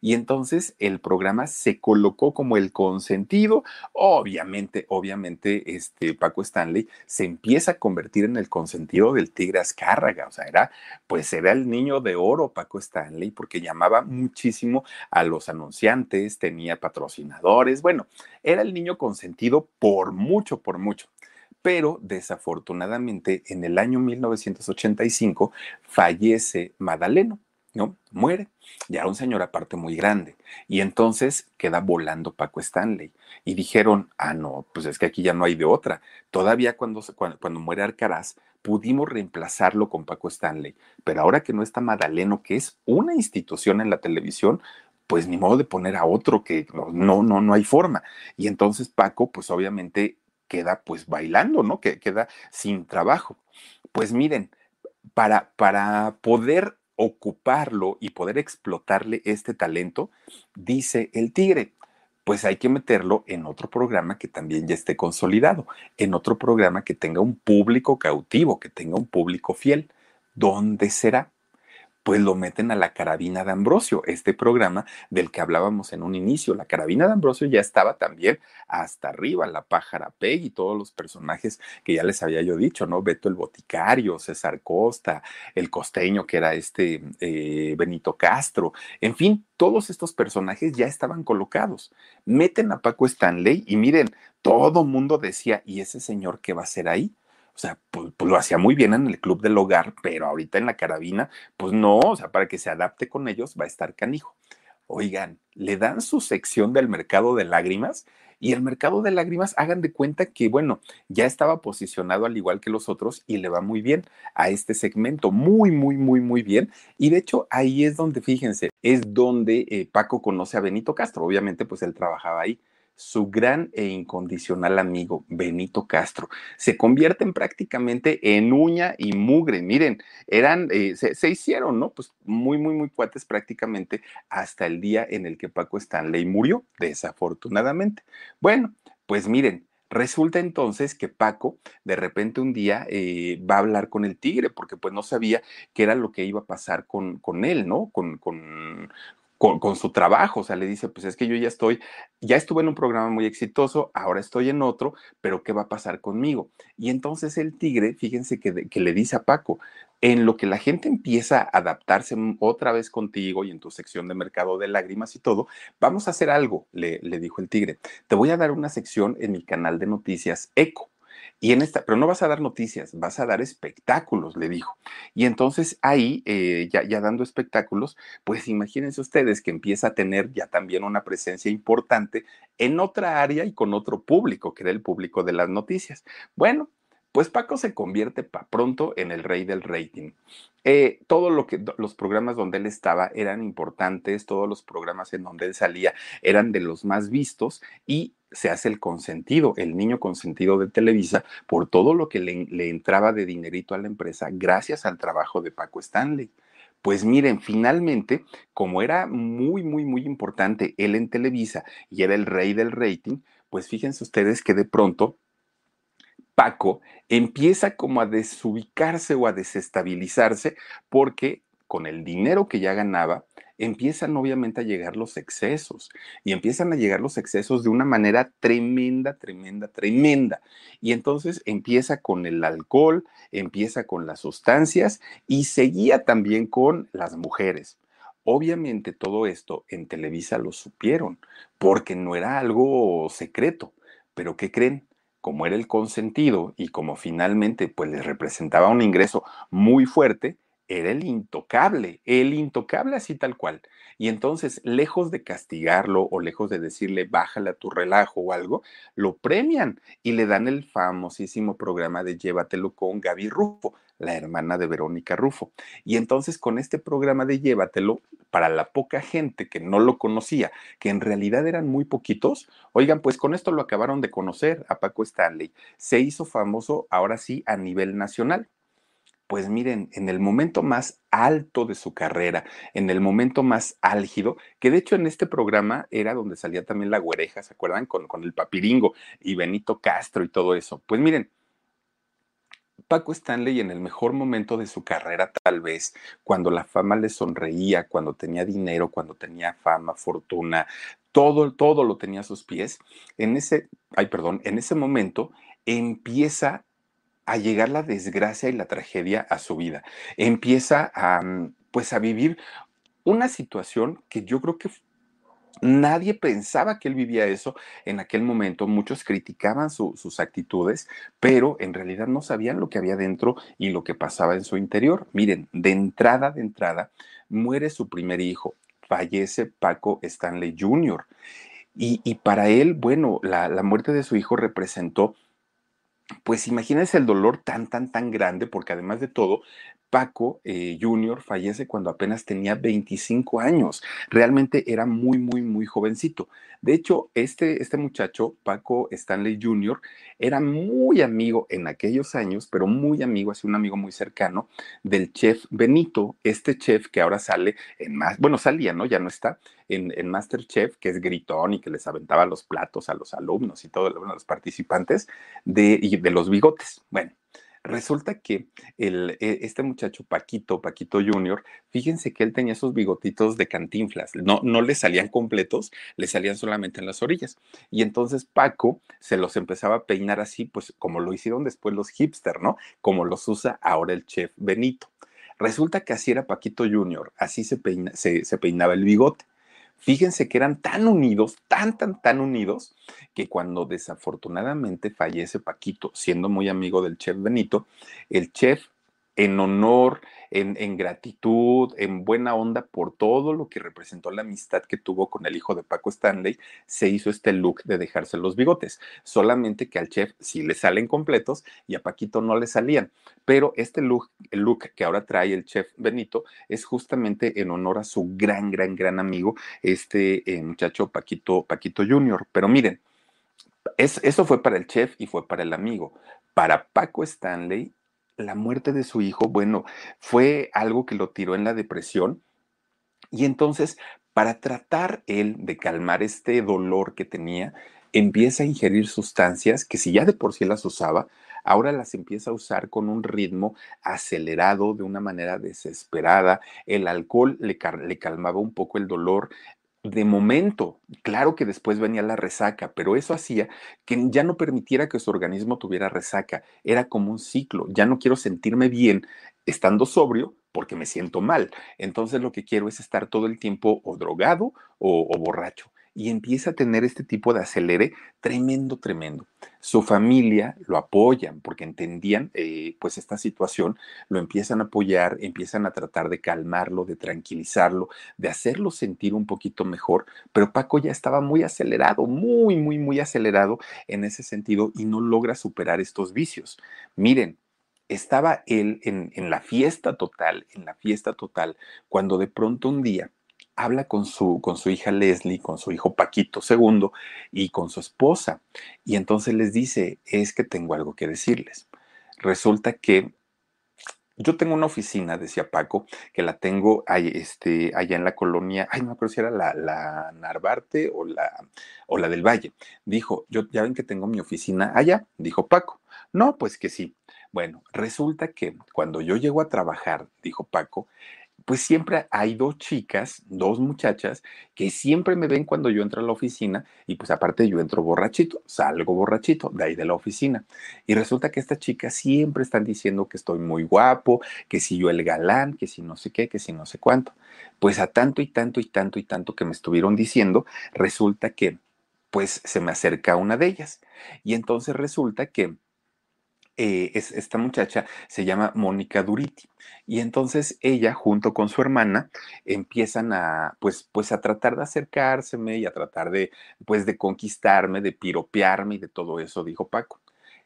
y entonces el programa se colocó como el consentido. Obviamente, obviamente, este Paco Stanley se empieza a convertir en el consentido del Tigre Azcárraga, o sea, era, pues era el niño de oro Paco Stanley porque llamaba muchísimo a los anunciantes, tenía patrocinadores, bueno, era el niño consentido por mucho, por mucho pero desafortunadamente en el año 1985 fallece Madaleno, ¿no? Muere. Ya era un señor aparte muy grande. Y entonces queda volando Paco Stanley. Y dijeron, ah, no, pues es que aquí ya no hay de otra. Todavía cuando, cuando, muere Arcaraz, pudimos reemplazarlo con Paco Stanley. Pero ahora que no está Madaleno, que es una institución en la televisión, pues ni modo de poner a otro que no, no, no hay forma. Y entonces Paco, pues obviamente queda pues bailando, ¿no? Que queda sin trabajo. Pues miren, para, para poder ocuparlo y poder explotarle este talento, dice el tigre, pues hay que meterlo en otro programa que también ya esté consolidado, en otro programa que tenga un público cautivo, que tenga un público fiel. ¿Dónde será? Pues lo meten a la carabina de Ambrosio, este programa del que hablábamos en un inicio. La carabina de Ambrosio ya estaba también hasta arriba, la pájara Peg y todos los personajes que ya les había yo dicho, ¿no? Beto el Boticario, César Costa, el costeño que era este eh, Benito Castro, en fin, todos estos personajes ya estaban colocados. Meten a Paco Stanley y miren, todo mundo decía, ¿y ese señor qué va a hacer ahí? O sea, pues, lo hacía muy bien en el club del hogar, pero ahorita en la carabina, pues no, o sea, para que se adapte con ellos va a estar canijo. Oigan, le dan su sección del mercado de lágrimas y el mercado de lágrimas, hagan de cuenta que, bueno, ya estaba posicionado al igual que los otros y le va muy bien a este segmento, muy, muy, muy, muy bien. Y de hecho, ahí es donde, fíjense, es donde eh, Paco conoce a Benito Castro. Obviamente, pues él trabajaba ahí su gran e incondicional amigo Benito Castro. Se convierten prácticamente en uña y mugre. Miren, eran, eh, se, hicieron, ¿no? Pues muy, muy, muy cuates prácticamente hasta el día en el que Paco Stanley murió, desafortunadamente. Bueno, pues miren, Resulta entonces que Paco de repente un día eh, va a hablar con el tigre porque pues no sabía qué era lo que iba a pasar con, con él, ¿no? Con, con, con, su trabajo, o sea, le dice, pues es que yo ya estoy, ya estuve en un programa muy exitoso, ahora estoy en otro, pero ¿qué va a pasar conmigo? Y entonces el tigre, fíjense que, le dice a Paco, en lo que la gente empieza a adaptarse otra vez contigo y en tu sección de mercado de lágrimas y todo, vamos a hacer algo, le, le dijo el tigre. Te voy a dar una sección en mi canal de noticias Eco y en esta, pero no vas a dar noticias, vas a dar espectáculos, le dijo. Y entonces ahí, eh, ya, dando espectáculos, pues imagínense ustedes que empieza a tener ya también una presencia importante en otra área y con otro público, que era el público de las noticias. Bueno, pues Paco se convierte pa pronto en el rey del rating. Eh, todo lo que los programas donde él estaba eran importantes, todos los programas en donde él salía eran de los más vistos y se hace el consentido, el niño consentido de Televisa por todo lo que le, entraba de dinerito a la empresa gracias al trabajo de Paco Stanley. Pues miren, finalmente, como era muy, muy, muy importante él en Televisa y era el rey del rating, pues fíjense ustedes que de pronto Paco empieza como a desubicarse o a desestabilizarse porque con el dinero que ya ganaba, empiezan obviamente a llegar los excesos y empiezan a llegar los excesos de una manera tremenda, tremenda, tremenda. Y entonces empieza con el alcohol, empieza con las sustancias y seguía también con las mujeres. Obviamente todo esto en Televisa lo supieron porque no era algo secreto, pero ¿qué creen? como era el consentido y como finalmente pues les representaba un ingreso muy fuerte, era el intocable, el intocable así tal cual. Y entonces, lejos de castigarlo o lejos de decirle bájale a tu relajo o algo, lo premian y le dan el famosísimo programa de Llévatelo con Gaby Rufo, la hermana de Verónica Rufo. Y entonces con este programa de Llévatelo, para la poca gente que no lo conocía, que en realidad eran muy poquitos, oigan, pues con esto lo acabaron de conocer a Paco Stanley. Se hizo famoso ahora sí a nivel nacional. Pues miren, en el momento más alto de su carrera, en el momento más álgido, que de hecho en este programa era donde salía también la güereja, ¿se acuerdan? Con, con el papiringo y Benito Castro y todo eso. Pues miren, Paco Stanley en el mejor momento de su carrera, tal vez, cuando la fama le sonreía, cuando tenía dinero, cuando tenía fama, fortuna, todo, todo lo tenía a sus pies, en ese, ay, perdón, en ese momento empieza a llegar la desgracia y la tragedia a su vida. Empieza a, mm, pues, a vivir una situación que yo creo que Nadie pensaba que él vivía eso en aquel momento. Muchos criticaban sus actitudes, pero en realidad no sabían lo que había dentro y lo que pasaba en su interior. Miren, de entrada, de entrada, muere su primer hijo, fallece Paco Stanley Jr. Y, para él, bueno, la, la muerte de su hijo representó pues imagínense el dolor tan, tan, tan grande, porque además de todo, Paco eh, Jr. fallece cuando apenas tenía 25 años. Realmente era muy, muy, muy jovencito. De hecho, este, este muchacho, Paco Stanley Jr., era muy amigo en aquellos años, pero muy amigo, así un amigo muy cercano, del chef Benito, este chef que ahora sale en más, bueno, salía, ¿no? Ya no está, en, en Masterchef, que es gritón y que les aventaba los platos a los alumnos y todos los participantes de, y de los bigotes. Bueno. Resulta que el, e, este muchacho Paquito, Paquito Junior, fíjense que él tenía esos bigotitos de cantinflas, no, no le salían completos, le salían solamente en las orillas. Y entonces Paco se los empezaba a peinar así, pues como lo hicieron después los hipster, ¿no? Como los usa ahora el chef Benito. Resulta que así era Paquito Junior, así se, se peinaba el bigote. Fíjense que eran tan unidos, tan, tan, tan unidos, que cuando desafortunadamente fallece Paquito, siendo muy amigo del chef Benito, el chef en honor, en, gratitud, en buena onda por todo lo que representó la amistad que tuvo con el hijo de Paco Stanley, se hizo este look de dejarse los bigotes. Solamente que al chef sí le salen completos y a Paquito no le salían. Pero este look, el look que ahora trae el chef Benito es justamente en honor a su gran, gran, gran amigo, este eh, muchacho Paquito, Paquito Jr. Pero miren, eso fue para el chef y fue para el amigo. Para Paco Stanley, la muerte de su hijo, bueno, fue algo que lo tiró en la depresión. Y entonces, para tratar él de calmar este dolor que tenía, empieza a ingerir sustancias que si ya de por sí las usaba, ahora las empieza a usar con un ritmo acelerado, de una manera desesperada. El alcohol le, le calmaba un poco el dolor, de momento. Claro que después venía la resaca, pero eso hacía que ya no permitiera que su organismo tuviera resaca. Era como un ciclo. Ya no quiero sentirme bien estando sobrio porque me siento mal. Entonces lo que quiero es estar todo el tiempo o drogado o, o borracho y empieza a tener este tipo de acelere tremendo, tremendo. Su familia lo apoyan porque entendían eh, pues esta situación, lo empiezan a apoyar, empiezan a tratar de calmarlo, de tranquilizarlo, de hacerlo sentir un poquito mejor, pero Paco ya estaba muy acelerado, muy, muy, muy acelerado en ese sentido y no logra superar estos vicios. Miren, estaba él en, en la fiesta total, en la fiesta total, cuando de pronto un día habla con su, con su hija Leslie, con su hijo Paquito II y con su esposa. Y entonces les dice, es que tengo algo que decirles. Resulta que yo tengo una oficina, decía Paco, que la tengo ahí, este, allá en la colonia, ay, no acuerdo si era la, la, Narvarte o la, o la del Valle. Dijo, yo ya ven que tengo mi oficina allá, dijo Paco. No, pues que sí. Bueno, resulta que cuando yo llego a trabajar, dijo Paco, pues siempre hay dos chicas, dos muchachas, que siempre me ven cuando yo entro a la oficina y pues aparte yo entro borrachito, salgo borrachito de ahí de la oficina. Y resulta que estas chicas siempre están diciendo que estoy muy guapo, que si yo el galán, que si no sé qué, que si no sé cuánto. Pues a tanto y tanto y tanto y tanto que me estuvieron diciendo, resulta que pues se me acerca una de ellas. Y entonces resulta que eh, es, esta muchacha se llama Mónica Duriti. Y entonces ella, junto con su hermana, empiezan a, pues, pues a tratar de acercárseme y a tratar de, pues, de conquistarme, de piropearme y de todo eso, dijo Paco.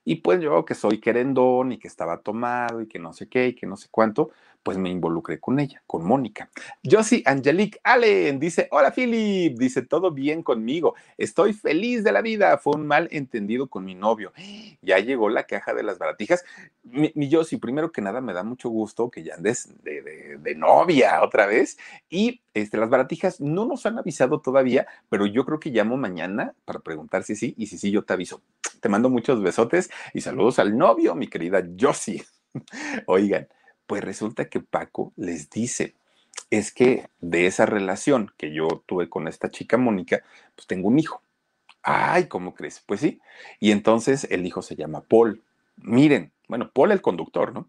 Y pues yo que soy querendón y que estaba tomado y que no sé qué y que no sé cuánto, pues me involucré con ella, con Mónica. Josie Angelique Allen dice, hola Philip, dice, todo bien conmigo, estoy feliz de la vida, fue un mal entendido con mi novio. Ya llegó la caja de las baratijas. Mi, mi Josie, primero que nada, me da mucho gusto que ya andes de, novia otra vez. Y este, las baratijas no nos han avisado todavía, pero yo creo que llamo mañana para preguntar si sí, y si sí, yo te aviso. Te mando muchos besotes y saludos al novio, mi querida Josie. Oigan, pues resulta que Paco les dice, es que de esa relación que yo tuve con esta chica Mónica, pues tengo un hijo. Ay, ¿cómo crees? Pues sí. Y entonces el hijo se llama Paul. Miren, bueno, Paul el conductor, ¿no?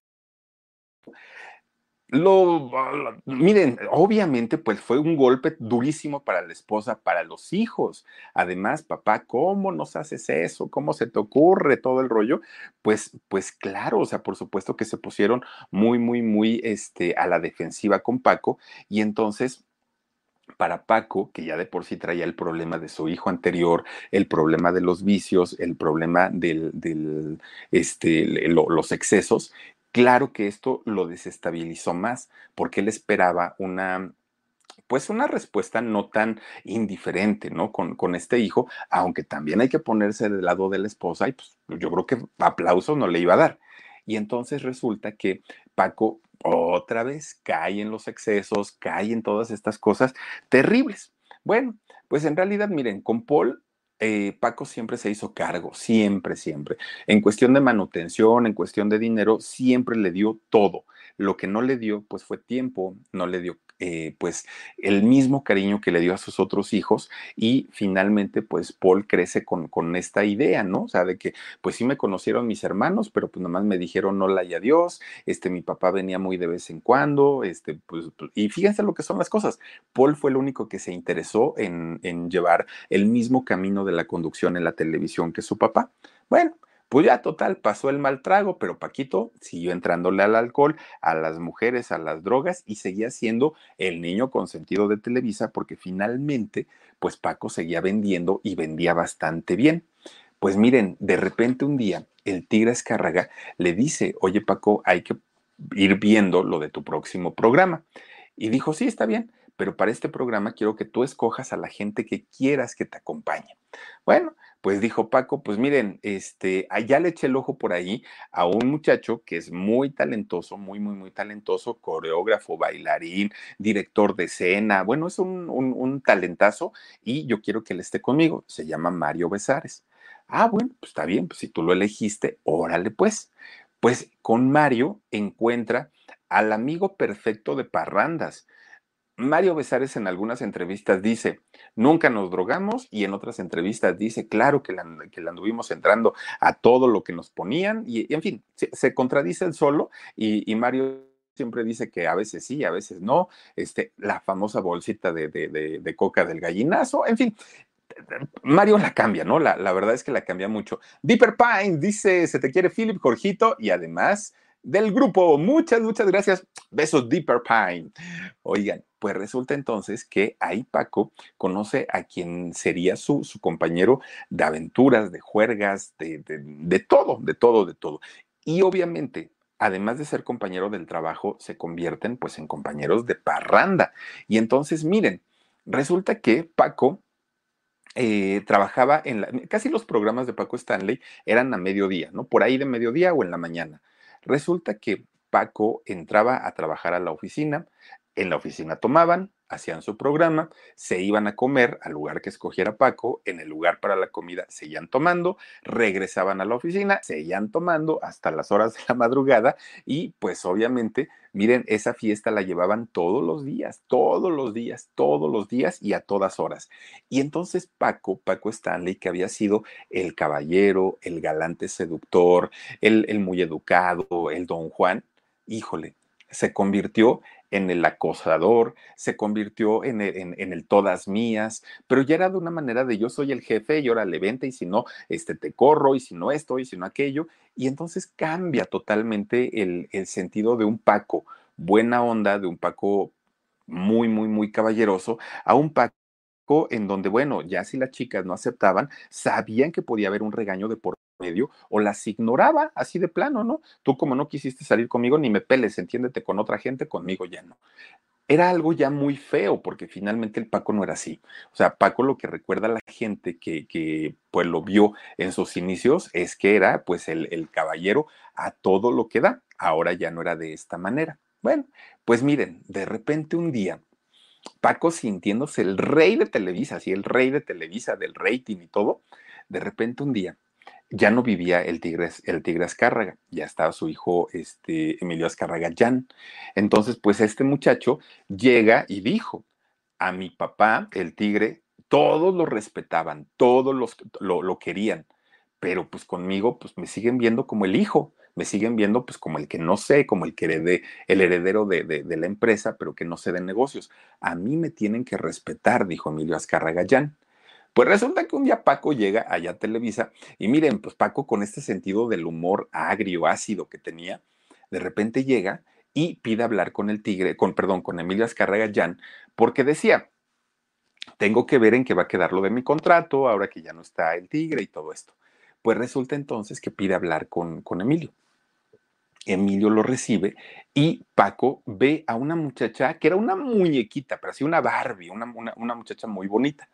Lo, miren, obviamente, pues fue un golpe durísimo para la esposa, para los hijos. Además, papá, ¿cómo nos haces eso? ¿Cómo se te ocurre todo el rollo? Pues, pues claro, o sea, por supuesto que se pusieron muy, muy, muy este, a la defensiva con Paco y entonces para Paco, que ya de por sí traía el problema de su hijo anterior, el problema de los vicios, el problema del, del este, los excesos, Claro que esto lo desestabilizó más porque él esperaba una, pues una respuesta no tan indiferente, ¿no? Con, con, este hijo, aunque también hay que ponerse del lado de la esposa y pues yo creo que aplauso no le iba a dar. Y entonces resulta que Paco otra vez cae en los excesos, cae en todas estas cosas terribles. Bueno, pues en realidad, miren, con Paul eh, Paco siempre se hizo cargo, siempre, siempre. En cuestión de manutención, en cuestión de dinero, siempre le dio todo. Lo que no le dio, pues fue tiempo, no le dio eh, pues el mismo cariño que le dio a sus otros hijos y finalmente pues Paul crece con, con esta idea, ¿no? O sea, de que pues sí me conocieron mis hermanos, pero pues nomás me dijeron no la y adiós, este mi papá venía muy de vez en cuando, este pues, pues y fíjense lo que son las cosas. Paul fue el único que se interesó en, en llevar el mismo camino de la conducción en la televisión que su papá. Bueno, pues ya total, pasó el mal trago, pero Paquito siguió entrándole al alcohol, a las mujeres, a las drogas y seguía siendo el niño consentido de Televisa porque finalmente, pues Paco seguía vendiendo y vendía bastante bien. Pues miren, de repente un día el tigre Escárraga le dice, oye Paco, hay que ir viendo lo de tu próximo programa. Y dijo, sí, está bien, pero para este programa quiero que tú escojas a la gente que quieras que te acompañe. Bueno, pues dijo Paco, pues miren, este, allá le eché el ojo por ahí a un muchacho que es muy talentoso, muy, muy, muy talentoso, coreógrafo, bailarín, director de escena, bueno, es un, un, talentazo y yo quiero que él esté conmigo, se llama Mario Besares. Ah, bueno, pues está bien, pues si tú lo elegiste, órale pues. Pues con Mario encuentra al amigo perfecto de Parrandas, Mario Besares en algunas entrevistas dice, nunca nos drogamos y en otras entrevistas dice, claro que la, anduvimos entrando a todo lo que nos ponían y, en fin, se, contradice el solo y, Mario siempre dice que a veces sí, a veces no, este, la famosa bolsita de, de, coca del gallinazo, en fin, Mario la cambia, ¿no? La, la, verdad es que la cambia mucho. Deeper Pine dice, se te quiere Philip, Jorgito, y además del grupo. Muchas, muchas gracias. Besos, Deeper Pine. Oigan, pues resulta entonces que ahí Paco conoce a quien sería su, su compañero de aventuras, de juergas, de, de todo, de todo, de todo. Y obviamente además de ser compañero del trabajo, se convierten pues en compañeros de parranda. Y entonces, miren, resulta que Paco eh, trabajaba en la, casi los programas de Paco Stanley eran a mediodía, ¿no? Por ahí de mediodía o en la mañana. Resulta que Paco entraba a trabajar a la oficina, en la oficina tomaban, hacían su programa, se iban a comer al lugar que escogiera Paco, en el lugar para la comida seguían tomando, regresaban a la oficina, seguían tomando hasta las horas de la madrugada y pues obviamente, miren, esa fiesta la llevaban todos los días, todos los días, todos los días y a todas horas. Y entonces Paco, Paco Stanley, que había sido el caballero, el galante seductor, el, el muy educado, el don Juan, híjole, se convirtió en el acosador, se convirtió en el, todas mías, pero ya era de una manera de yo soy el jefe y ahora le vente y si no, este, te corro y si no esto y si no aquello. Y entonces cambia totalmente el, el sentido de un Paco buena onda, de un Paco muy, muy, muy caballeroso, a un Paco en donde, bueno, ya si las chicas no aceptaban, sabían que podía haber un regaño de por medio o las ignoraba así de plano, ¿no? Tú como no quisiste salir conmigo, ni me peles, entiéndete con otra gente, conmigo ya no. Era algo ya muy feo porque finalmente el Paco no era así. O sea, Paco lo que recuerda a la gente que, que pues lo vio en sus inicios es que era pues el, el caballero a todo lo que da. Ahora ya no era de esta manera. Bueno, pues miren, de repente un día Paco sintiéndose el rey de Televisa, así el rey de Televisa, del rating y todo, de repente un día ya no vivía el tigre, el tigre Azcárraga, ya estaba su hijo este, Emilio Azcárraga Jan. Entonces, pues este muchacho llega y dijo, a mi papá, el tigre, todos lo respetaban, todos los, lo, lo querían, pero pues conmigo, pues me siguen viendo como el hijo me siguen viendo pues como el que no sé, como el que herede, el heredero de, de, la empresa, pero que no sé de negocios. A mí me tienen que respetar, dijo Emilio Azcárraga Gallán. Pues resulta que un día Paco llega allá a Televisa y miren, pues Paco con este sentido del humor agrio, ácido que tenía, de repente llega y pide hablar con el tigre, con perdón, con Emilio Azcárraga Gallán, porque decía, tengo que ver en qué va a quedar lo de mi contrato, ahora que ya no está el tigre y todo esto. Pues resulta entonces que pide hablar con, con Emilio. Emilio lo recibe y Paco ve a una muchacha que era una muñequita, pero así una Barbie, una, una, muchacha muy bonita.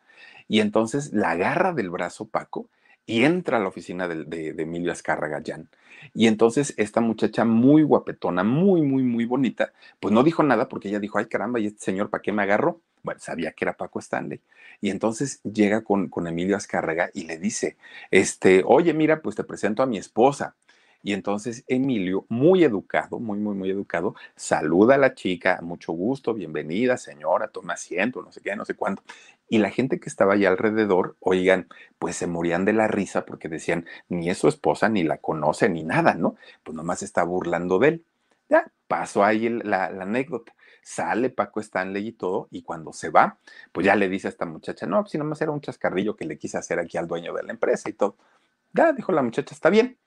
Y entonces la agarra del brazo Paco y entra a la oficina de, de, Emilio Azcárraga Jan. Y entonces esta muchacha muy guapetona, muy, muy, muy bonita, pues no dijo nada porque ella dijo, ay caramba, ¿y este señor para qué me agarró? Bueno, sabía que era Paco Stanley. Y entonces llega con, con Emilio Azcárraga y le dice, este, oye, mira, pues te presento a mi esposa. Y entonces Emilio, muy educado, muy, muy, muy educado, saluda a la chica, mucho gusto, bienvenida, señora, toma asiento, no sé qué, no sé cuánto. Y la gente que estaba allá alrededor, oigan, pues se morían de la risa porque decían, ni es su esposa, ni la conoce, ni nada, ¿no? Pues nomás está burlando de él. Ya, pasó ahí la, anécdota sale Paco Stanley y todo, y cuando se va, pues ya le dice a esta muchacha, no, pues si nomás era un chascarrillo que le quise hacer aquí al dueño de la empresa y todo. Ya, dijo la muchacha, está bien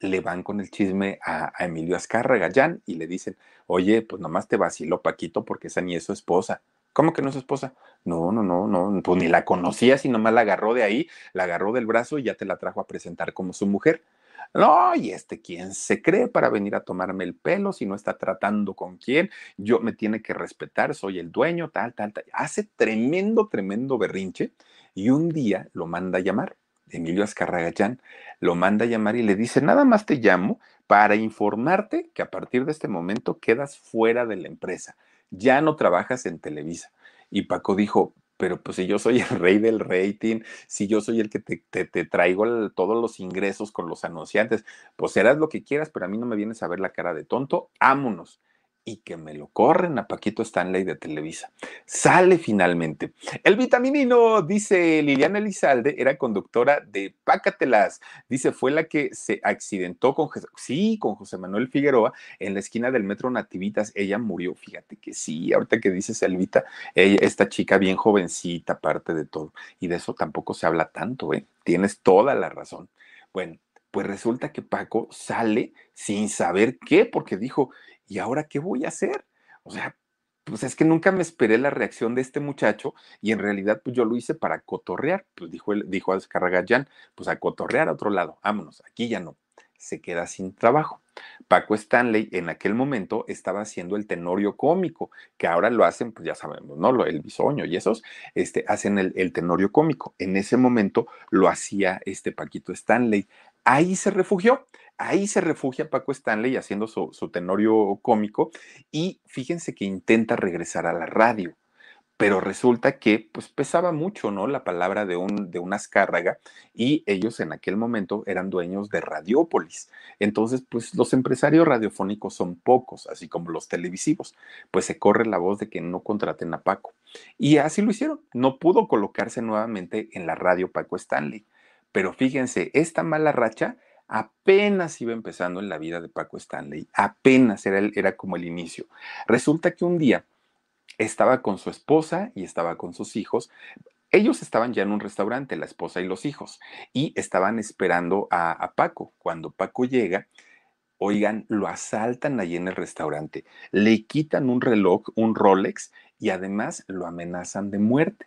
le van con el chisme a, Emilio Azcárraga, Jan, y le dicen, oye, pues nomás te vaciló Paquito porque esa ni es su esposa. ¿Cómo que no es su esposa? No, no, no, no, pues ni la conocía, si nomás la agarró de ahí, la agarró del brazo y ya te la trajo a presentar como su mujer. No, y este, ¿quién se cree para venir a tomarme el pelo si no está tratando con quién? Yo me tiene que respetar, soy el dueño, tal, tal, tal. Hace tremendo, tremendo berrinche y un día lo manda a llamar Emilio Azcarragayán, lo manda a llamar y le dice, nada más te llamo para informarte que a partir de este momento quedas fuera de la empresa, ya no trabajas en Televisa. Y Paco dijo, pero pues si yo soy el rey del rating, si yo soy el que te, te, traigo todos los ingresos con los anunciantes, pues serás lo que quieras, pero a mí no me vienes a ver la cara de tonto, ámonos y que me lo corren a Paquito Stanley de Televisa. Sale finalmente. El vitaminino, dice Liliana Elizalde, era conductora de Pácatelas. Dice, fue la que se accidentó con, sí, con José Manuel Figueroa en la esquina del metro Nativitas. Ella murió, fíjate que sí, ahorita que dices Elvita, esta chica bien jovencita, aparte de todo. Y de eso tampoco se habla tanto, ¿eh? Tienes toda la razón. Bueno, pues resulta que Paco sale sin saber qué, porque dijo, ¿y ahora qué voy a hacer? O sea, pues es que nunca me esperé la reacción de este muchacho y en realidad pues yo lo hice para cotorrear, pues dijo, dijo Azcarragayán, pues a cotorrear a otro lado, vámonos, aquí ya no, se queda sin trabajo. Paco Stanley en aquel momento estaba haciendo el tenorio cómico, que ahora lo hacen, pues ya sabemos, ¿no? El bisoño y esos, este, hacen el, el tenorio cómico. En ese momento lo hacía este Paquito Stanley. Ahí se refugió. Ahí se refugia Paco Stanley haciendo su, tenorio cómico y fíjense que intenta regresar a la radio pero resulta que pues pesaba mucho, ¿no? La palabra de un de una Azcárraga y ellos en aquel momento eran dueños de Radiópolis. Entonces, pues los empresarios radiofónicos son pocos, así como los televisivos. Pues se corre la voz de que no contraten a Paco. Y así lo hicieron. No pudo colocarse nuevamente en la radio Paco Stanley. Pero fíjense, esta mala racha apenas iba empezando en la vida de Paco Stanley, apenas era, era como el inicio. Resulta que un día estaba con su esposa y estaba con sus hijos. Ellos estaban ya en un restaurante, la esposa y los hijos, y estaban esperando a, a Paco. Cuando Paco llega, oigan, lo asaltan allí en el restaurante, le quitan un reloj, un Rolex, y además lo amenazan de muerte.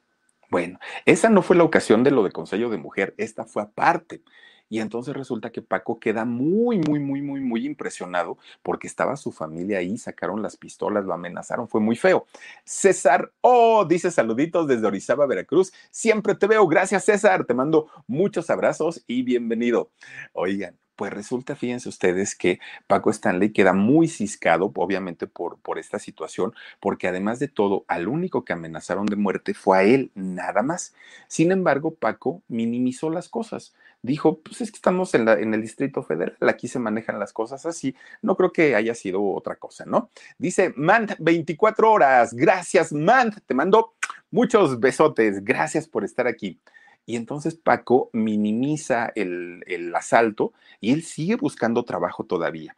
Bueno, esa no fue la ocasión de lo de Consejo de Mujer, esta fue aparte. Y entonces resulta que Paco queda muy, muy, muy, muy, muy impresionado porque estaba su familia ahí, sacaron las pistolas, lo amenazaron, fue muy feo. César, oh, dice saluditos desde Orizaba, Veracruz. Siempre te veo. Gracias, César. Te mando muchos abrazos y bienvenido. Oigan, pues resulta, fíjense ustedes, que Paco Stanley queda muy ciscado, obviamente, por, por esta situación, porque además de todo, al único que amenazaron de muerte fue a él, nada más. Sin embargo, Paco minimizó las cosas. Dijo, pues es que estamos en, la, en el Distrito Federal, aquí se manejan las cosas así, no creo que haya sido otra cosa, ¿no? Dice Mant 24 horas, gracias Mant, te mando muchos besotes, gracias por estar aquí. Y entonces Paco minimiza el, asalto y él sigue buscando trabajo todavía.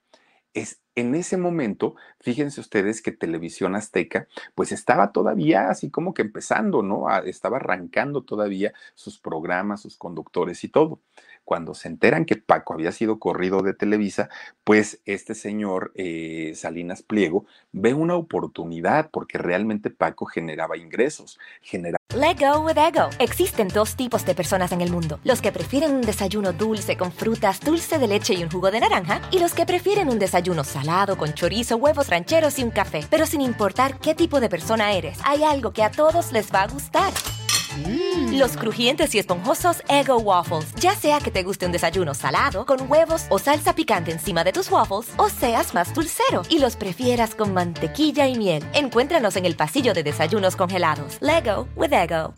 Es en ese momento, fíjense ustedes que Televisión Azteca, pues estaba todavía así como que empezando, ¿no? Estaba arrancando todavía sus programas, sus conductores y todo cuando se enteran que Paco había sido corrido de Televisa, pues este señor eh, Salinas Pliego ve una oportunidad porque realmente Paco generaba ingresos. Let go with ego. Existen dos tipos de personas en el mundo: los que prefieren un desayuno dulce con frutas, dulce de leche y un jugo de naranja, y los que prefieren un desayuno salado con chorizo, huevos rancheros y un café. Pero sin importar qué tipo de persona eres, hay algo que a todos les va a gustar. Mm. Los crujientes y esponjosos Ego Waffles. Ya sea que te guste un desayuno salado, con huevos o salsa picante encima de tus waffles, o seas más dulcero y los prefieras con mantequilla y miel. Encuéntranos en el pasillo de desayunos congelados. Lego with Ego.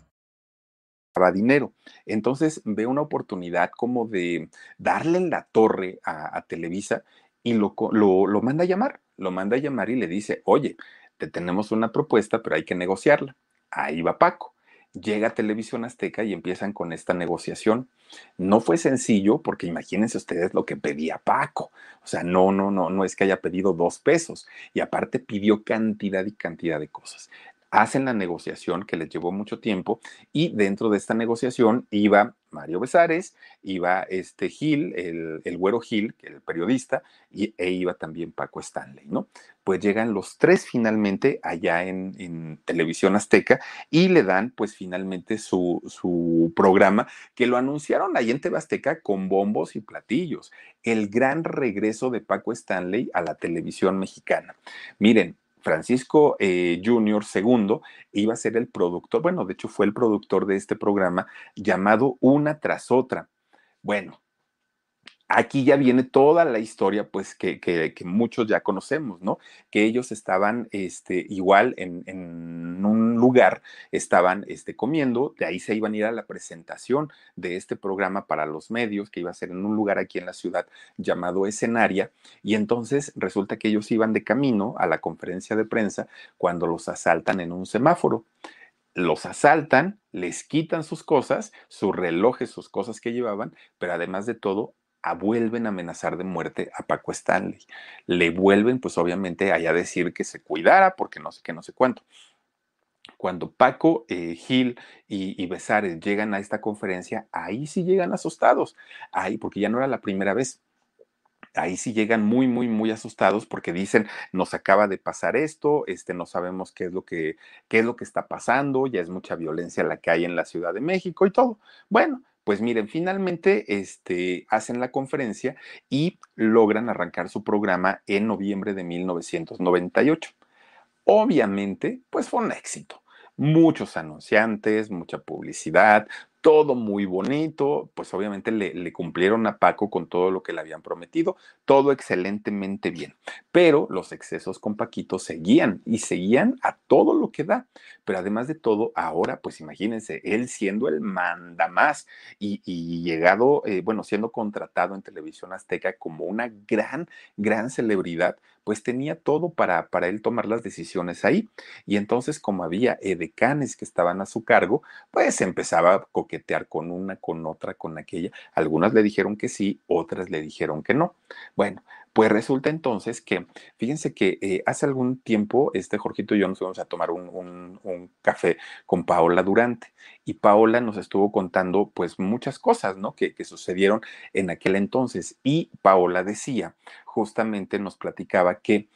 dinero. Entonces ve una oportunidad como de darle en la torre a, Televisa y lo, lo, lo manda a llamar. Lo manda a llamar y le dice, oye, te tenemos una propuesta, pero hay que negociarla. Ahí va Paco llega Televisión Azteca y empiezan con esta negociación. No fue sencillo porque imagínense ustedes lo que pedía Paco. O sea, no, no, no, no es que haya pedido dos pesos y aparte pidió cantidad y cantidad de cosas. Hacen la negociación que les llevó mucho tiempo y dentro de esta negociación iba Mario Besares, iba este Gil, el, el güero Gil, el periodista, y, e iba también Paco Stanley, ¿no? Pues llegan los tres finalmente allá en, en Televisión Azteca y le dan pues finalmente su, su programa que lo anunciaron ahí en TV Azteca con bombos y platillos, el gran regreso de Paco Stanley a la televisión mexicana. Miren, Francisco eh, Junior II iba a ser el productor, bueno, de hecho fue el productor de este programa llamado Una tras otra. Bueno, aquí ya viene toda la historia, pues que, que, muchos ya conocemos, ¿no? Que ellos estaban este, igual en, en, un lugar, estaban este, comiendo, de ahí se iban a ir a la presentación de este programa para los medios, que iba a ser en un lugar aquí en la ciudad llamado Escenaria, y entonces resulta que ellos iban de camino a la conferencia de prensa cuando los asaltan en un semáforo los asaltan, les quitan sus cosas, sus relojes, sus cosas que llevaban, pero además de todo, vuelven a amenazar de muerte a Paco Stanley. Le vuelven, pues obviamente, allá decir que se cuidara porque no sé qué, no sé cuánto. Cuando Paco, eh, Gil y, y, Besares llegan a esta conferencia, ahí sí llegan asustados, ahí, porque ya no era la primera vez. Ahí sí llegan muy, muy, muy asustados porque dicen, nos acaba de pasar esto, este, no sabemos qué es lo que, qué es lo que está pasando, ya es mucha violencia la que hay en la Ciudad de México y todo. Bueno, pues miren, finalmente este, hacen la conferencia y logran arrancar su programa en noviembre de 1998. Obviamente, pues fue un éxito muchos anunciantes, mucha publicidad, todo muy bonito, pues obviamente le, cumplieron a Paco con todo lo que le habían prometido, todo excelentemente bien, pero los excesos con Paquito seguían y seguían a todo lo que da, pero además de todo, ahora pues imagínense, él siendo el manda más y, llegado, eh, bueno, siendo contratado en televisión azteca como una gran, gran celebridad, pues tenía todo para, para él tomar las decisiones ahí. Y entonces, como había edecanes que estaban a su cargo, pues empezaba a con una, con otra, con aquella. Algunas le dijeron que sí, otras le dijeron que no. Bueno, pues resulta entonces que, fíjense que eh, hace algún tiempo, este Jorgito y yo nos fuimos a tomar un, un, café con Paola Durante y Paola nos estuvo contando pues muchas cosas, ¿no? Que, que sucedieron en aquel entonces y Paola decía justamente nos platicaba que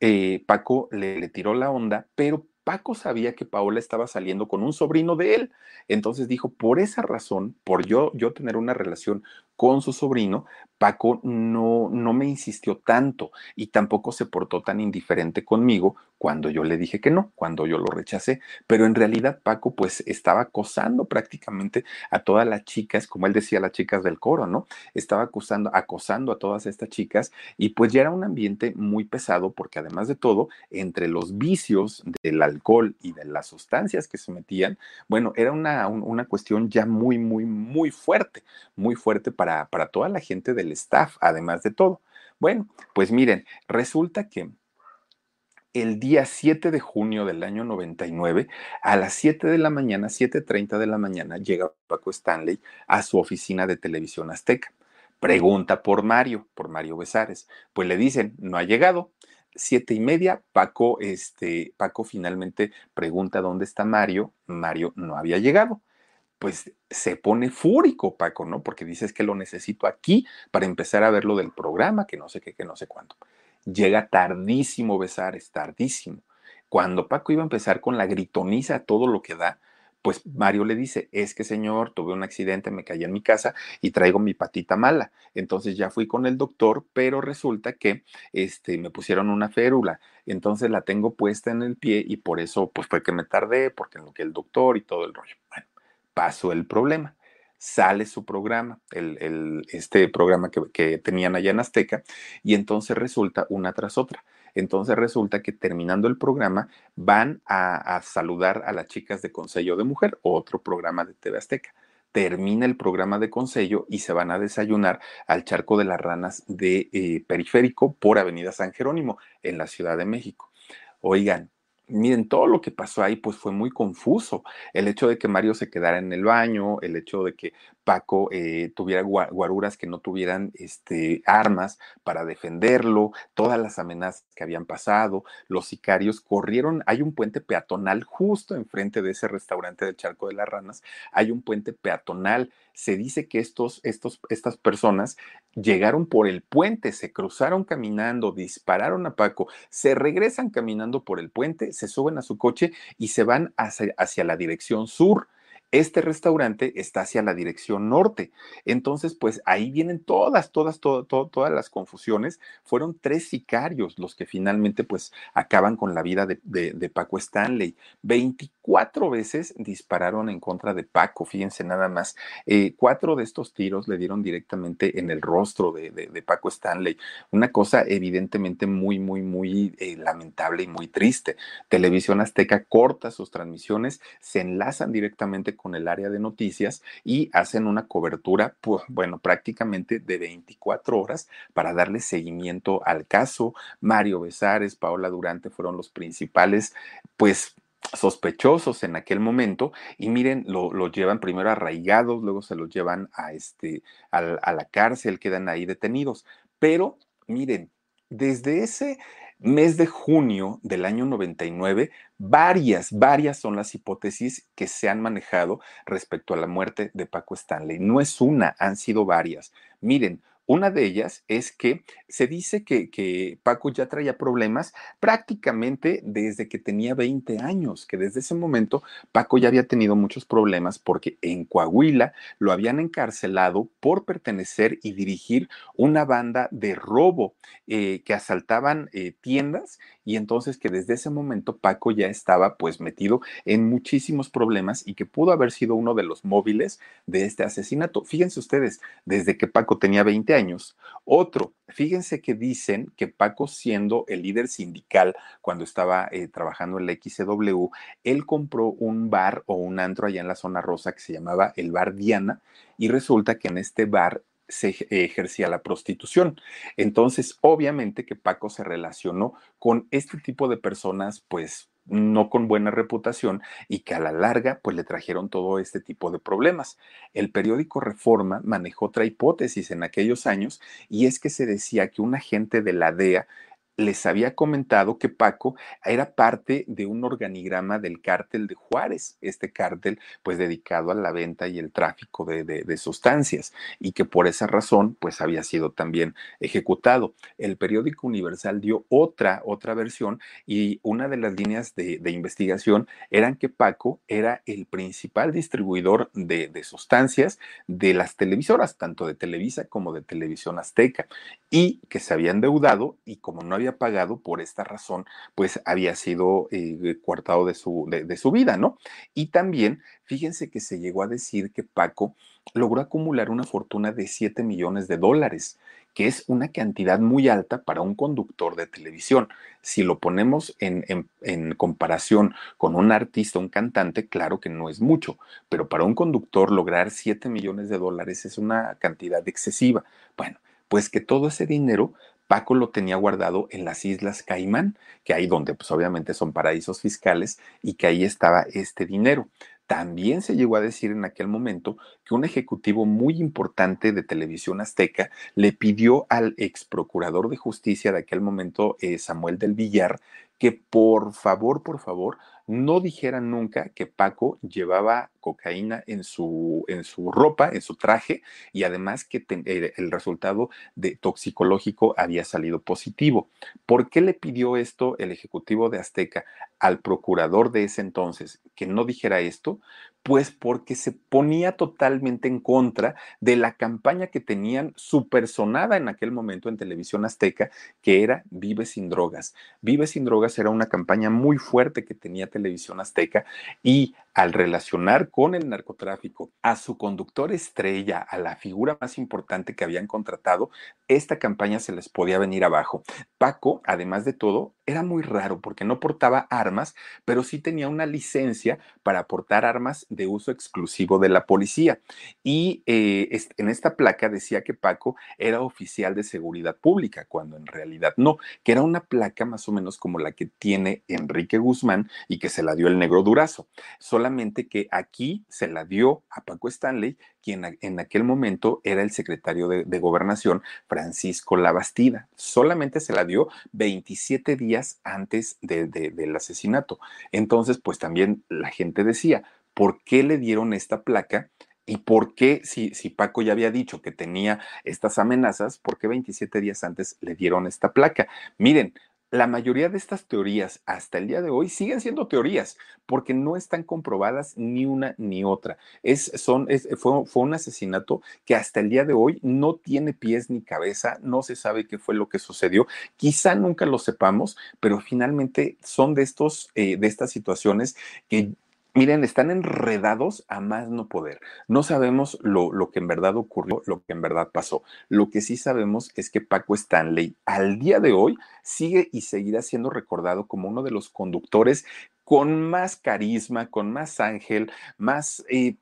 eh, Paco le, le, tiró la onda, pero Paco sabía que Paola estaba saliendo con un sobrino de él. Entonces dijo, por esa razón, por yo, yo tener una relación con su sobrino, Paco no, no me insistió tanto y tampoco se portó tan indiferente conmigo cuando yo le dije que no, cuando yo lo rechacé. Pero en realidad Paco pues estaba acosando prácticamente a todas las chicas, como él decía, las chicas del coro, ¿no? Estaba acosando, acosando a todas estas chicas y pues ya era un ambiente muy pesado porque además de todo, entre los vicios del alcohol y de las sustancias que se metían, bueno, era una, una cuestión ya muy, muy, muy fuerte, muy fuerte para para, toda la gente del staff, además de todo. Bueno, pues miren, resulta que el día 7 de junio del año 99, a las 7 de la mañana, 7.30 de la mañana, llega Paco Stanley a su oficina de televisión azteca. Pregunta por Mario, por Mario Besares. Pues le dicen, no ha llegado. Siete y media, Paco, este, Paco finalmente pregunta dónde está Mario. Mario no había llegado pues se pone fúrico, Paco, ¿no? Porque dices que lo necesito aquí para empezar a ver lo del programa, que no sé qué, que no sé cuánto. Llega tardísimo Besares, tardísimo. Cuando Paco iba a empezar con la gritoniza, todo lo que da, pues Mario le dice, es que señor, tuve un accidente, me caí en mi casa y traigo mi patita mala. Entonces ya fui con el doctor, pero resulta que este, me pusieron una férula. Entonces la tengo puesta en el pie y por eso pues fue que me tardé, porque en lo que el doctor y todo el rollo. Pasó el problema sale su programa, el, este programa que, tenían allá en Azteca, y entonces resulta una tras otra. Entonces resulta que terminando el programa van a, saludar a las chicas de Consejo de Mujer, otro programa de TV Azteca. Termina el programa de Consejo y se van a desayunar al Charco de las Ranas de eh, Periférico por Avenida San Jerónimo en la Ciudad de México. Oigan, miren, todo lo que pasó ahí pues fue muy confuso. El hecho de que Mario se quedara en el baño, el hecho de que Paco eh, tuviera guaruras que no tuvieran este, armas para defenderlo, todas las amenazas que habían pasado, los sicarios corrieron, hay un puente peatonal justo enfrente de ese restaurante del Charco de las Ranas, hay un puente peatonal. Se dice que estos, estos, estas personas llegaron por el puente, se cruzaron caminando, dispararon a Paco, se regresan caminando por el puente, se suben a su coche y se van hacia, hacia la dirección sur. Este restaurante está hacia la dirección norte. Entonces, pues ahí vienen todas, todas, todas las confusiones. Fueron tres sicarios los que finalmente, pues, acaban con la vida de, Paco Stanley. 24 veces dispararon en contra de Paco, fíjense nada más. Eh, cuatro de estos tiros le dieron directamente en el rostro de, Paco Stanley. Una cosa evidentemente muy, muy, muy eh, lamentable y muy triste. Televisión Azteca corta sus transmisiones, se enlazan directamente con el área de noticias y hacen una cobertura, pues, bueno, prácticamente de 24 horas para darle seguimiento al caso. Mario Besares, Paola Durante fueron los principales, pues sospechosos en aquel momento y miren, lo, llevan primero arraigados, luego se los llevan a, este, a la cárcel, quedan ahí detenidos. Pero miren, desde ese mes de junio del año 99, varias, varias son las hipótesis que se han manejado respecto a la muerte de Paco Stanley. No es una, han sido varias. Miren, una de ellas es que se dice que, Paco ya traía problemas prácticamente desde que tenía 20 años, que desde ese momento Paco ya había tenido muchos problemas porque en Coahuila lo habían encarcelado por pertenecer y dirigir una banda de robo eh, que asaltaban eh, tiendas y entonces que desde ese momento Paco ya estaba pues metido en muchísimos problemas y que pudo haber sido uno de los móviles de este asesinato. Fíjense ustedes, desde que Paco tenía 20 años. Otro, fíjense que dicen que Paco siendo el líder sindical cuando estaba eh, trabajando en la XCW, él compró un bar o un antro allá en la zona rosa que se llamaba el Bar Diana y resulta que en este bar se ejercía la prostitución. Entonces, obviamente que Paco se relacionó con este tipo de personas, pues no con buena reputación y que a la larga pues le trajeron todo este tipo de problemas. El periódico Reforma manejó otra hipótesis en aquellos años y es que se decía que un agente de la DEA les había comentado que Paco era parte de un organigrama del cártel de Juárez, este cártel pues dedicado a la venta y el tráfico de, sustancias y que por esa razón pues había sido también ejecutado. El periódico Universal dio otra, otra versión y una de las líneas de, investigación eran que Paco era el principal distribuidor de, de sustancias de las televisoras, tanto de Televisa como de Televisión Azteca y que se había endeudado y como no había pagado por esta razón, pues había sido eh, coartado de su, de, su vida, ¿no? Y también, fíjense que se llegó a decir que Paco logró acumular una fortuna de 7 millones de dólares, que es una cantidad muy alta para un conductor de televisión. Si lo ponemos en, en, comparación con un artista, un cantante, claro que no es mucho, pero para un conductor lograr 7 millones de dólares es una cantidad excesiva. Bueno, pues que todo ese dinero Paco lo tenía guardado en las Islas Caimán, que ahí donde pues obviamente son paraísos fiscales y que ahí estaba este dinero. También se llegó a decir en aquel momento que un ejecutivo muy importante de televisión azteca le pidió al ex procurador de justicia de aquel momento, eh, Samuel del Villar, que por favor, por favor, no dijeran nunca que Paco llevaba cocaína en su, en su ropa, en su traje, y además que eh, el resultado de toxicológico había salido positivo. ¿Por qué le pidió esto el ejecutivo de Azteca al procurador de ese entonces que no dijera esto? Pues porque se ponía totalmente en contra de la campaña que tenían supersonada en aquel momento en televisión azteca, que era Vive sin drogas. Vive sin drogas drogas era una campaña muy fuerte que tenía Televisión Azteca y al relacionar con el narcotráfico a su conductor estrella, a la figura más importante que habían contratado, esta campaña se les podía venir abajo. Paco, además de todo, era muy raro porque no portaba armas, pero sí tenía una licencia para portar armas de uso exclusivo de la policía. Y eh, en esta placa decía que Paco era oficial de seguridad pública, cuando en realidad no, que era una placa más o menos como la que tiene Enrique Guzmán y que se la dio el negro Durazo solamente que aquí se la dio a Paco Stanley, quien en aquel momento era el secretario de, gobernación, Francisco Labastida. Solamente se la dio 27 días antes del asesinato. Entonces, pues también la gente decía, ¿por qué le dieron esta placa? ¿Y por qué, si, si, Paco ya había dicho que tenía estas amenazas, por qué 27 días antes le dieron esta placa? Miren, la mayoría de estas teorías hasta el día de hoy siguen siendo teorías porque no están comprobadas ni una ni otra. Es, son, fue, fue, un asesinato que hasta el día de hoy no tiene pies ni cabeza, no se sabe qué fue lo que sucedió. Quizá nunca lo sepamos, pero finalmente son de, estos, eh, de estas situaciones que Miren, están enredados a más no poder. No sabemos lo, lo, que en verdad ocurrió, lo que en verdad pasó. Lo que sí sabemos es que Paco Stanley al día de hoy sigue y seguirá siendo recordado como uno de los conductores con más carisma, con más ángel, más eh,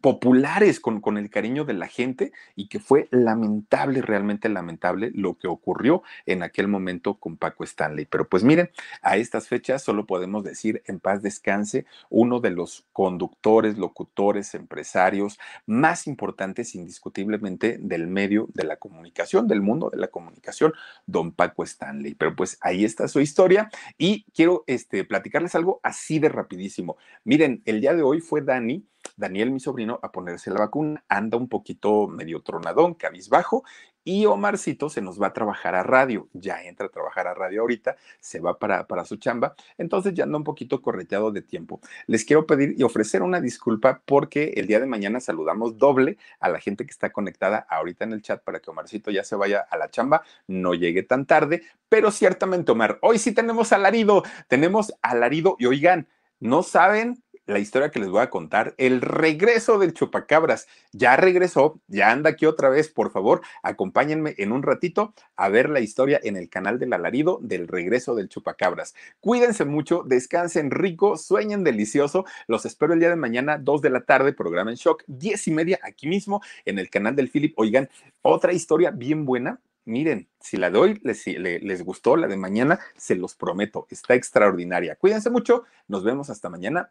populares con, con, el cariño de la gente y que fue lamentable, realmente lamentable lo que ocurrió en aquel momento con Paco Stanley. Pero pues miren, a estas fechas solo podemos decir en paz descanse uno de los conductores, locutores, empresarios más importantes indiscutiblemente del medio de la comunicación, del mundo de la comunicación, don Paco Stanley. Pero pues ahí está su historia y quiero este, platicarles algo así de rapidísimo. Miren, el día de hoy fue Dani Daniel, mi sobrino, a ponerse la vacuna. Anda un poquito medio tronadón, cabizbajo, y Omarcito se nos va a trabajar a radio. Ya entra a trabajar a radio ahorita, se va para, para su chamba, entonces ya anda un poquito correteado de tiempo. Les quiero pedir y ofrecer una disculpa porque el día de mañana saludamos doble a la gente que está conectada ahorita en el chat para que Omarcito ya se vaya a la chamba, no llegue tan tarde, pero ciertamente, Omar, hoy sí tenemos alarido, tenemos alarido y oigan, no saben la historia que les voy a contar, el regreso del chupacabras. Ya regresó, ya anda aquí otra vez, por favor, acompáñenme en un ratito a ver la historia en el canal del alarido del regreso del chupacabras. Cuídense mucho, descansen rico, sueñen delicioso. Los espero el día de mañana, 2 de la tarde, programa en shock, 10 y media aquí mismo en el canal del Philip. Oigan, otra historia bien buena miren, si la doy, les, les, gustó la de mañana, se los prometo, está extraordinaria. Cuídense mucho, nos vemos hasta mañana.